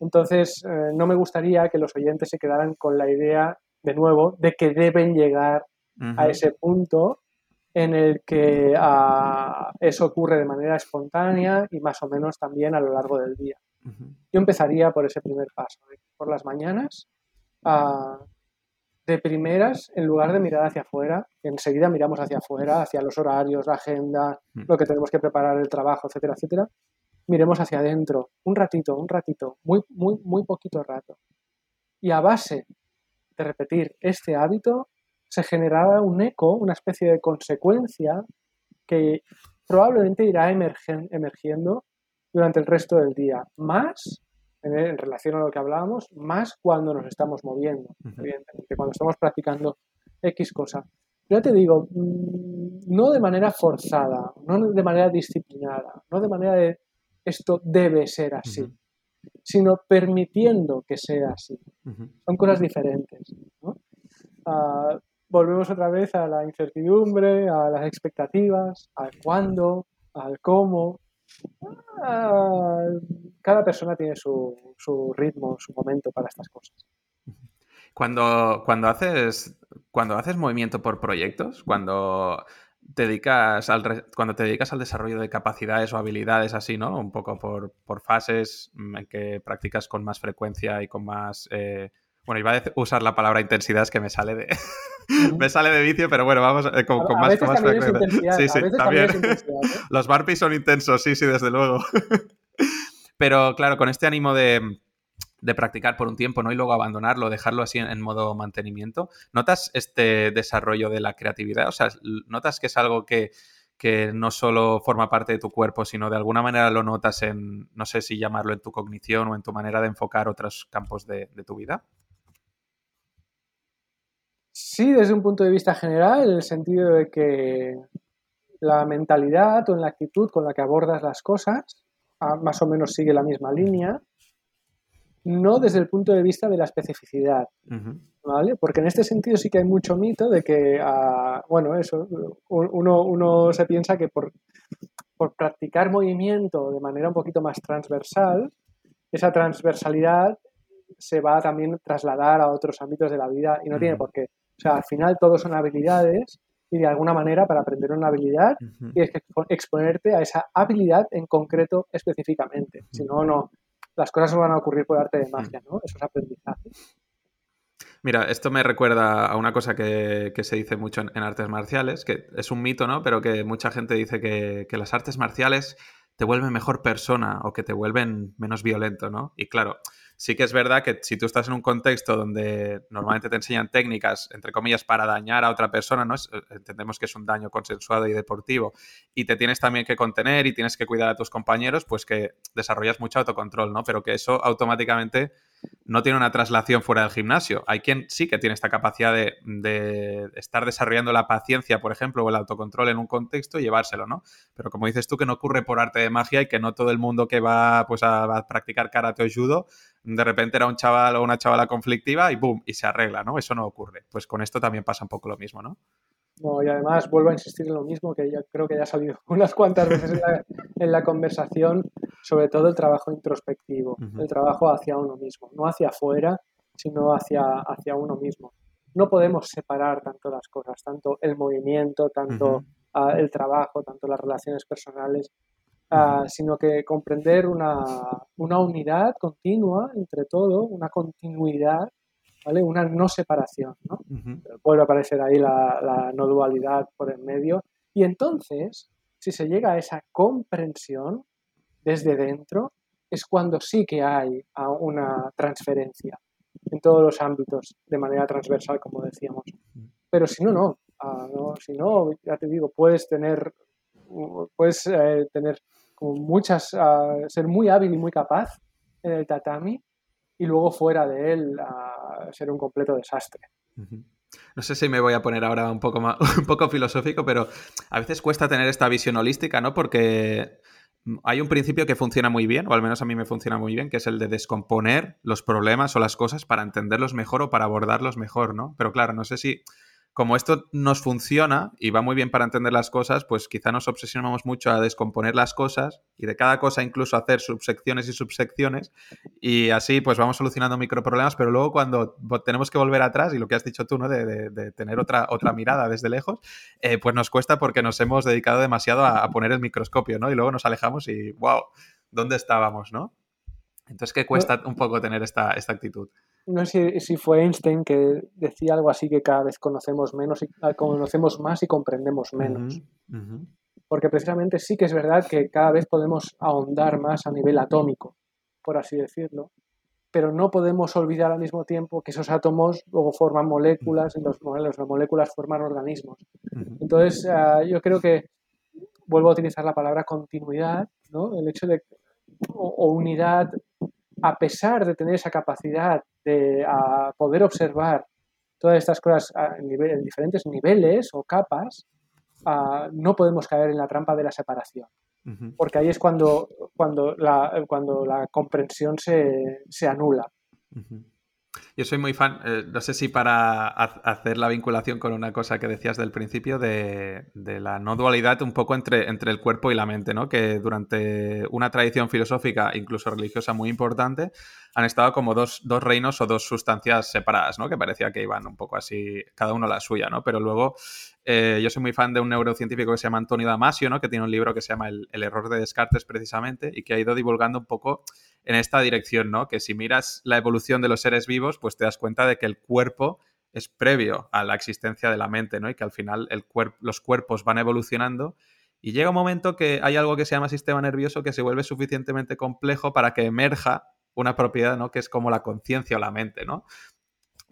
Entonces, eh, no me gustaría que los oyentes se quedaran con la idea, de nuevo, de que deben llegar a ese punto en el que ah, eso ocurre de manera espontánea y más o menos también a lo largo del día. Yo empezaría por ese primer paso, por las mañanas, ah, de primeras, en lugar de mirar hacia afuera, enseguida miramos hacia afuera, hacia los horarios, la agenda, mm. lo que tenemos que preparar, el trabajo, etcétera, etcétera, miremos hacia adentro, un ratito, un ratito, muy, muy, muy poquito rato. Y a base de repetir este hábito, se generará un eco, una especie de consecuencia que probablemente irá emergiendo durante el resto del día. Más, en, relación a lo que hablábamos, más cuando nos estamos moviendo, evidentemente, cuando estamos practicando X cosa. Ya te digo, mm, no de manera forzada, no de manera disciplinada, no de manera de esto debe ser así, sino permitiendo que sea así. Son cosas diferentes. ¿no? Volvemos otra vez a la incertidumbre, a las expectativas, al cuándo, al cómo. Ah, cada persona tiene su, ritmo, su momento para estas cosas. Cuando, cuando, haces, cuando haces movimiento por proyectos, cuando te dedicas al, cuando te dedicas al desarrollo de capacidades o habilidades así, ¿no? Un poco por, fases en que practicas con más frecuencia y con más... Eh, bueno, iba a usar la palabra intensidad, que me sale de, me sale de vicio, pero bueno, vamos eh, con, más, con más frecuencia. Sí, sí, también. ¿eh? Los barpees son intensos, sí, sí, desde luego. pero claro, con este ánimo de, practicar por un tiempo, ¿no? Y luego abandonarlo, dejarlo así en, modo mantenimiento. ¿Notas este desarrollo de la creatividad? O sea, ¿notas que es algo que, no solo forma parte de tu cuerpo, sino de alguna manera lo notas en, no sé si llamarlo en tu cognición o en tu manera de enfocar otros campos de tu vida? Sí, desde un punto de vista general, en el sentido de que la mentalidad o la actitud con la que abordas las cosas ah, más o menos sigue la misma línea, no desde el punto de vista de la especificidad, ¿vale? Porque en este sentido sí que hay mucho mito de que, ah, bueno, eso, uno, uno, se piensa que por, por practicar movimiento de manera un poquito más transversal, esa transversalidad se va a también trasladar a otros ámbitos de la vida y no tiene por qué. O sea, al final todo son habilidades y de alguna manera para aprender una habilidad tienes que exponerte a esa habilidad en concreto específicamente. Si no, no, las cosas no van a ocurrir por arte de magia, ¿no? Eso es aprendizaje. Mira, esto me recuerda a una cosa que, se dice mucho en, artes marciales, que es un mito, ¿no? Pero que mucha gente dice que, que, las artes marciales te vuelven mejor persona o que te vuelven menos violento, ¿no? Y claro, sí que es verdad que si tú estás en un contexto donde normalmente te enseñan técnicas, entre comillas, para dañar a otra persona, ¿no? Eh, entendemos que es un daño consensuado y deportivo, y te tienes también que contener y tienes que cuidar a tus compañeros, pues que desarrollas mucho autocontrol, ¿no? Pero que eso automáticamente no tiene una traslación fuera del gimnasio. Hay quien sí que tiene esta capacidad de, estar desarrollando la paciencia, por ejemplo, o el autocontrol en un contexto y llevárselo, ¿no? Pero como dices tú, que no ocurre por arte de magia y que no todo el mundo que va pues, a, practicar karate o judo, de repente era un chaval o una chavala conflictiva y ¡boom! y se arregla, ¿no? Eso no ocurre. Pues con esto también pasa un poco lo mismo, ¿no? No, y además vuelvo a insistir en lo mismo que ya creo que ya ha salido unas cuantas veces en la, conversación, sobre todo el trabajo introspectivo, el trabajo hacia uno mismo, no hacia afuera, sino hacia, hacia uno mismo. No podemos separar tanto las cosas, tanto el movimiento, tanto el trabajo, tanto las relaciones personales, ah, sino que comprender una, una unidad continua entre todo, una continuidad una no separación, ¿no? Vuelve a aparecer ahí la, no dualidad por el medio. Y entonces, si se llega a esa comprensión desde dentro, es cuando sí que hay una transferencia en todos los ámbitos de manera transversal, como decíamos. Pero si no, no. Ah, si no, ya te digo, puedes tener, puedes eh, tener como muchas, ser muy hábil y muy capaz en el tatami, y luego fuera de él ser un completo desastre. No sé si me voy a poner ahora un poco, más, un poco filosófico, pero a veces cuesta tener esta visión holística, ¿no? Porque hay un principio que funciona muy bien, o al menos a mí me funciona muy bien, que es el de descomponer los problemas o las cosas para entenderlos mejor o para abordarlos mejor, ¿no? Pero claro, no sé si como esto nos funciona y va muy bien para entender las cosas, pues quizá nos obsesionamos mucho a descomponer las cosas y de cada cosa incluso hacer subsecciones y subsecciones y así pues vamos solucionando microproblemas, pero luego cuando tenemos que volver atrás y lo que has dicho tú, ¿no? De, tener otra, otra mirada desde lejos, eh, pues nos cuesta porque nos hemos dedicado demasiado a, poner el microscopio, ¿no? Y luego nos alejamos y wow, ¿dónde estábamos, no? Entonces, ¿qué cuesta un poco tener esta, esta actitud? No sé si, fue Einstein que decía algo así que cada vez conocemos menos y ah, conocemos más y comprendemos menos. Porque precisamente sí que es verdad que cada vez podemos ahondar más a nivel atómico, por así decirlo, pero no podemos olvidar al mismo tiempo que esos átomos luego forman moléculas y los, las moléculas forman organismos. Entonces, ah, yo creo que vuelvo a utilizar la palabra continuidad, ¿no? El hecho de o unidad a pesar de tener esa capacidad de poder observar todas estas cosas en, diferentes niveles o capas, no podemos caer en la trampa de la separación. Porque ahí es cuando, cuando, la, cuando la comprensión se, se anula. Yo soy muy fan, eh, no sé si para hacer la vinculación con una cosa que decías del principio de, la no dualidad un poco entre, entre el cuerpo y la mente, ¿no? Que durante una tradición filosófica, incluso religiosa muy importante, han estado como dos, reinos o dos sustancias separadas, ¿no? Que parecía que iban un poco así, cada uno la suya, ¿no? Pero luego eh, yo soy muy fan de un neurocientífico que se llama Antonio Damasio, ¿no? Que tiene un libro que se llama el, el error de Descartes precisamente y que ha ido divulgando un poco en esta dirección, ¿no? Que si miras la evolución de los seres vivos, pues te das cuenta de que el cuerpo es previo a la existencia de la mente, ¿no? Y que al final los cuerpos van evolucionando y llega un momento que hay algo que se llama sistema nervioso que se vuelve suficientemente complejo para que emerja una propiedad, ¿no? Que es como la conciencia o la mente, ¿no?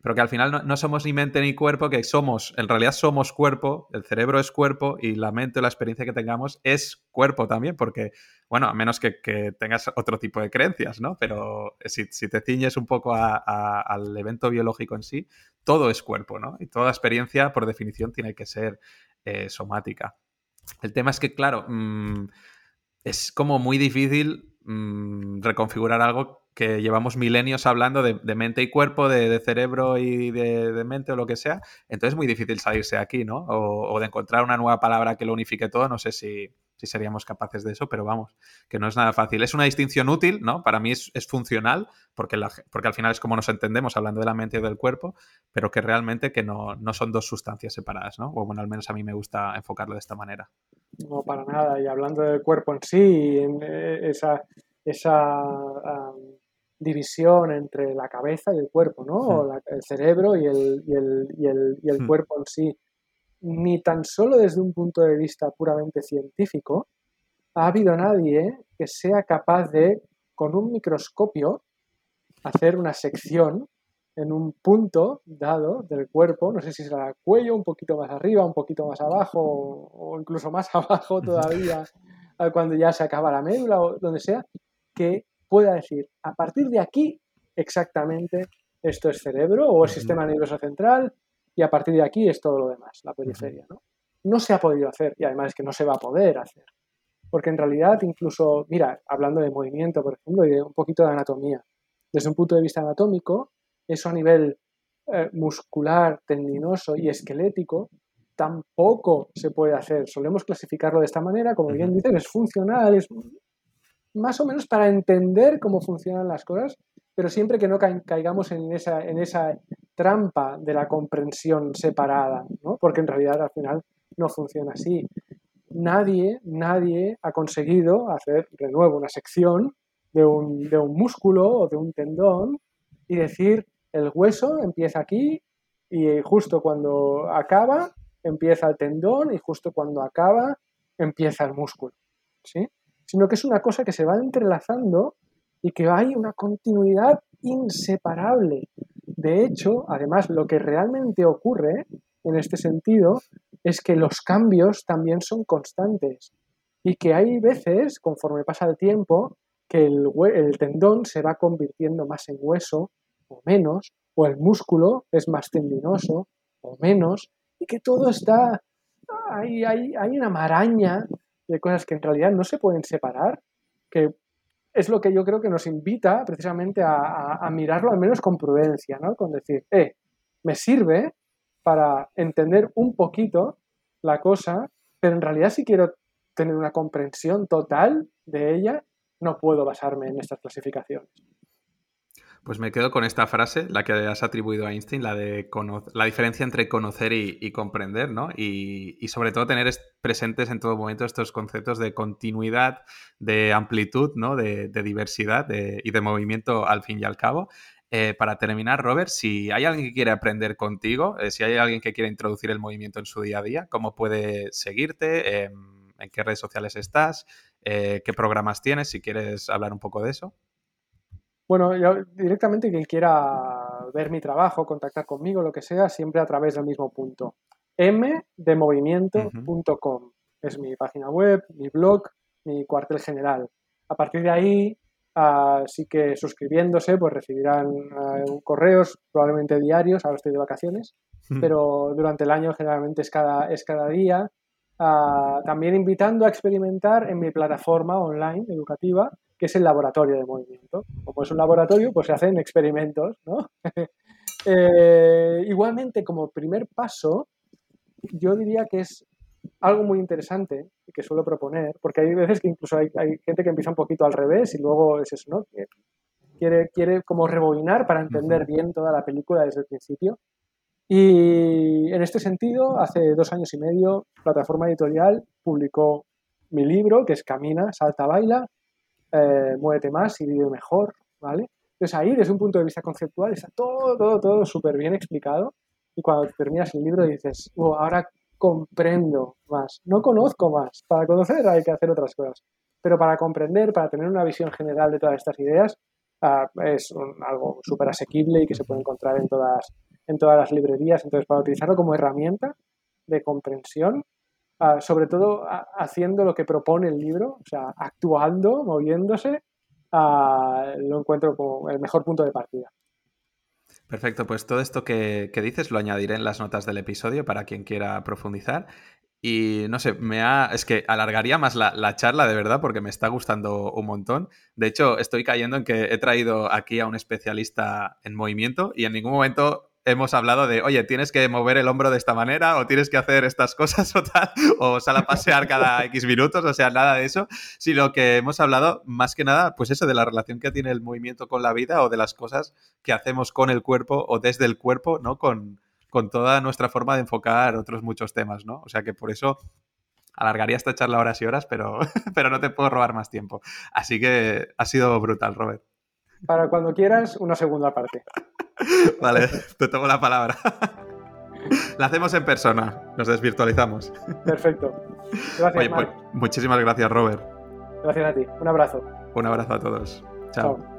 Pero que al final no, somos ni mente ni cuerpo, que somos, en realidad somos cuerpo, el cerebro es cuerpo y la mente o la experiencia que tengamos es cuerpo también, porque, bueno, a menos que, tengas otro tipo de creencias, ¿no? Pero si, te ciñes un poco al evento biológico en sí, todo es cuerpo, ¿no? Y toda experiencia, por definición, tiene que ser eh, somática. El tema es que, claro, mm, es como muy difícil mm, reconfigurar algo que llevamos milenios hablando de, mente y cuerpo, de, cerebro y de, mente o lo que sea, entonces es muy difícil salirse aquí, ¿no? O, de encontrar una nueva palabra que lo unifique todo, no sé si, seríamos capaces de eso, pero vamos, que no es nada fácil. Es una distinción útil, ¿no? Para mí es, funcional, porque, porque al final es como nos entendemos hablando de la mente y del cuerpo, pero que realmente que no, son dos sustancias separadas, ¿no? O bueno, al menos a mí me gusta enfocarlo de esta manera. No, para nada. Y hablando del cuerpo en sí, en eh, esa, esa división entre la cabeza y el cuerpo, ¿no? Hmm. el cerebro y el, y el, y el, y el hmm. cuerpo en sí. Ni tan solo desde un punto de vista puramente científico ha habido nadie que sea capaz de, con un microscopio, hacer una sección en un punto dado del cuerpo, no sé si será el cuello, un poquito más arriba, un poquito más abajo o incluso más abajo todavía, cuando ya se acaba la médula o donde sea, que pueda decir, a partir de aquí exactamente esto es cerebro o el sistema nervioso central y a partir de aquí es todo lo demás, la periferia. ¿no? no se ha podido hacer y además es que no se va a poder hacer. Porque en realidad incluso, mira, hablando de movimiento, por ejemplo, y de un poquito de anatomía, desde un punto de vista anatómico, eso a nivel eh, muscular, tendinoso y esquelético, tampoco se puede hacer. Solemos clasificarlo de esta manera, como bien dicen, es funcional, es más o menos para entender cómo funcionan las cosas, pero siempre que no caigamos en esa, en esa trampa de la comprensión separada, ¿no? porque en realidad al final no funciona así. Nadie, nadie ha conseguido hacer de nuevo una sección de un, de un músculo o de un tendón y decir el hueso empieza aquí y justo cuando acaba empieza el tendón y justo cuando acaba empieza el músculo. ¿sí? Sino que es una cosa que se va entrelazando y que hay una continuidad inseparable. De hecho, además, lo que realmente ocurre en este sentido es que los cambios también son constantes y que hay veces, conforme pasa el tiempo, que el, el tendón se va convirtiendo más en hueso o menos, o el músculo es más tendinoso o menos, y que todo está, hay, hay, hay una maraña de cosas que en realidad no se pueden separar, que es lo que yo creo que nos invita precisamente a, a, mirarlo al menos con prudencia, ¿no? Con decir, eh, me sirve para entender un poquito la cosa, pero en realidad si quiero tener una comprensión total de ella, no puedo basarme en estas clasificaciones. Pues me quedo con esta frase, la que has atribuido a Einstein, la de la diferencia entre conocer y, comprender, ¿no? Y, sobre todo tener presentes en todo momento estos conceptos de continuidad, de amplitud, ¿no? De, diversidad y de movimiento al fin y al cabo. Eh, para terminar, Robert, si hay alguien que quiere aprender contigo, eh, si hay alguien que quiere introducir el movimiento en su día a día, ¿cómo puede seguirte? Em, ¿En qué redes sociales estás? Eh, ¿Qué programas tienes? Si quieres hablar un poco de eso. Bueno, yo directamente quien quiera ver mi trabajo, contactar conmigo, lo que sea, siempre a través del mismo punto. mdemovimiento.com es mi página web, mi blog, mi cuartel general. A partir de ahí, así que suscribiéndose, pues recibirán uh, correos probablemente diarios, ahora estoy de vacaciones, pero durante el año generalmente es cada, es cada día. Uh, también invitando a experimentar en mi plataforma online educativa, que es el laboratorio de movimiento. Como es un laboratorio, pues se hacen experimentos, ¿no? eh, igualmente, como primer paso, yo diría que es algo muy interesante que suelo proponer, porque hay veces que incluso hay, gente que empieza un poquito al revés y luego es eso, ¿no? Quiere, quiere como rebobinar para entender bien toda la película desde el principio. Y en este sentido, hace dos años y medio, Plataforma Editorial publicó mi libro, que es Camina, Salta, Baila, eh, muévete más y vive mejor, ¿vale? Entonces ahí, desde un punto de vista conceptual, está todo, todo, todo súper bien explicado y cuando terminas el libro dices, oh, ahora comprendo más, no conozco más. Para conocer hay que hacer otras cosas, pero para comprender, para tener una visión general de todas estas ideas, uh, es algo súper asequible y que se puede encontrar en todas, en todas las librerías. Entonces, para utilizarlo como herramienta de comprensión, sobre todo haciendo lo que propone el libro, o sea, actuando, moviéndose, lo encuentro como el mejor punto de partida. Perfecto, pues todo esto que, dices lo añadiré en las notas del episodio para quien quiera profundizar. Y no sé, me ha. Es que alargaría más la, la, charla de verdad porque me está gustando un montón. De hecho, estoy cayendo en que he traído aquí a un especialista en movimiento y en ningún momento hemos hablado de, oye, tienes que mover el hombro de esta manera o tienes que hacer estas cosas o tal, o sal a pasear cada X minutos, o sea, nada de eso, sino que hemos hablado más que nada, pues eso, de la relación que tiene el movimiento con la vida o de las cosas que hacemos con el cuerpo o desde el cuerpo, ¿no? Con, con toda nuestra forma de enfocar otros muchos temas, ¿no? O sea que por eso alargaría esta charla horas y horas, pero, pero no te puedo robar más tiempo. Así que ha sido brutal, Robert. Para cuando quieras, una segunda parte. Vale, te tomo la palabra. La hacemos en persona, nos desvirtualizamos. Perfecto. Gracias, Oye, pues, muchísimas gracias, Robert. Gracias a ti. Un abrazo. Un abrazo a todos. Chao.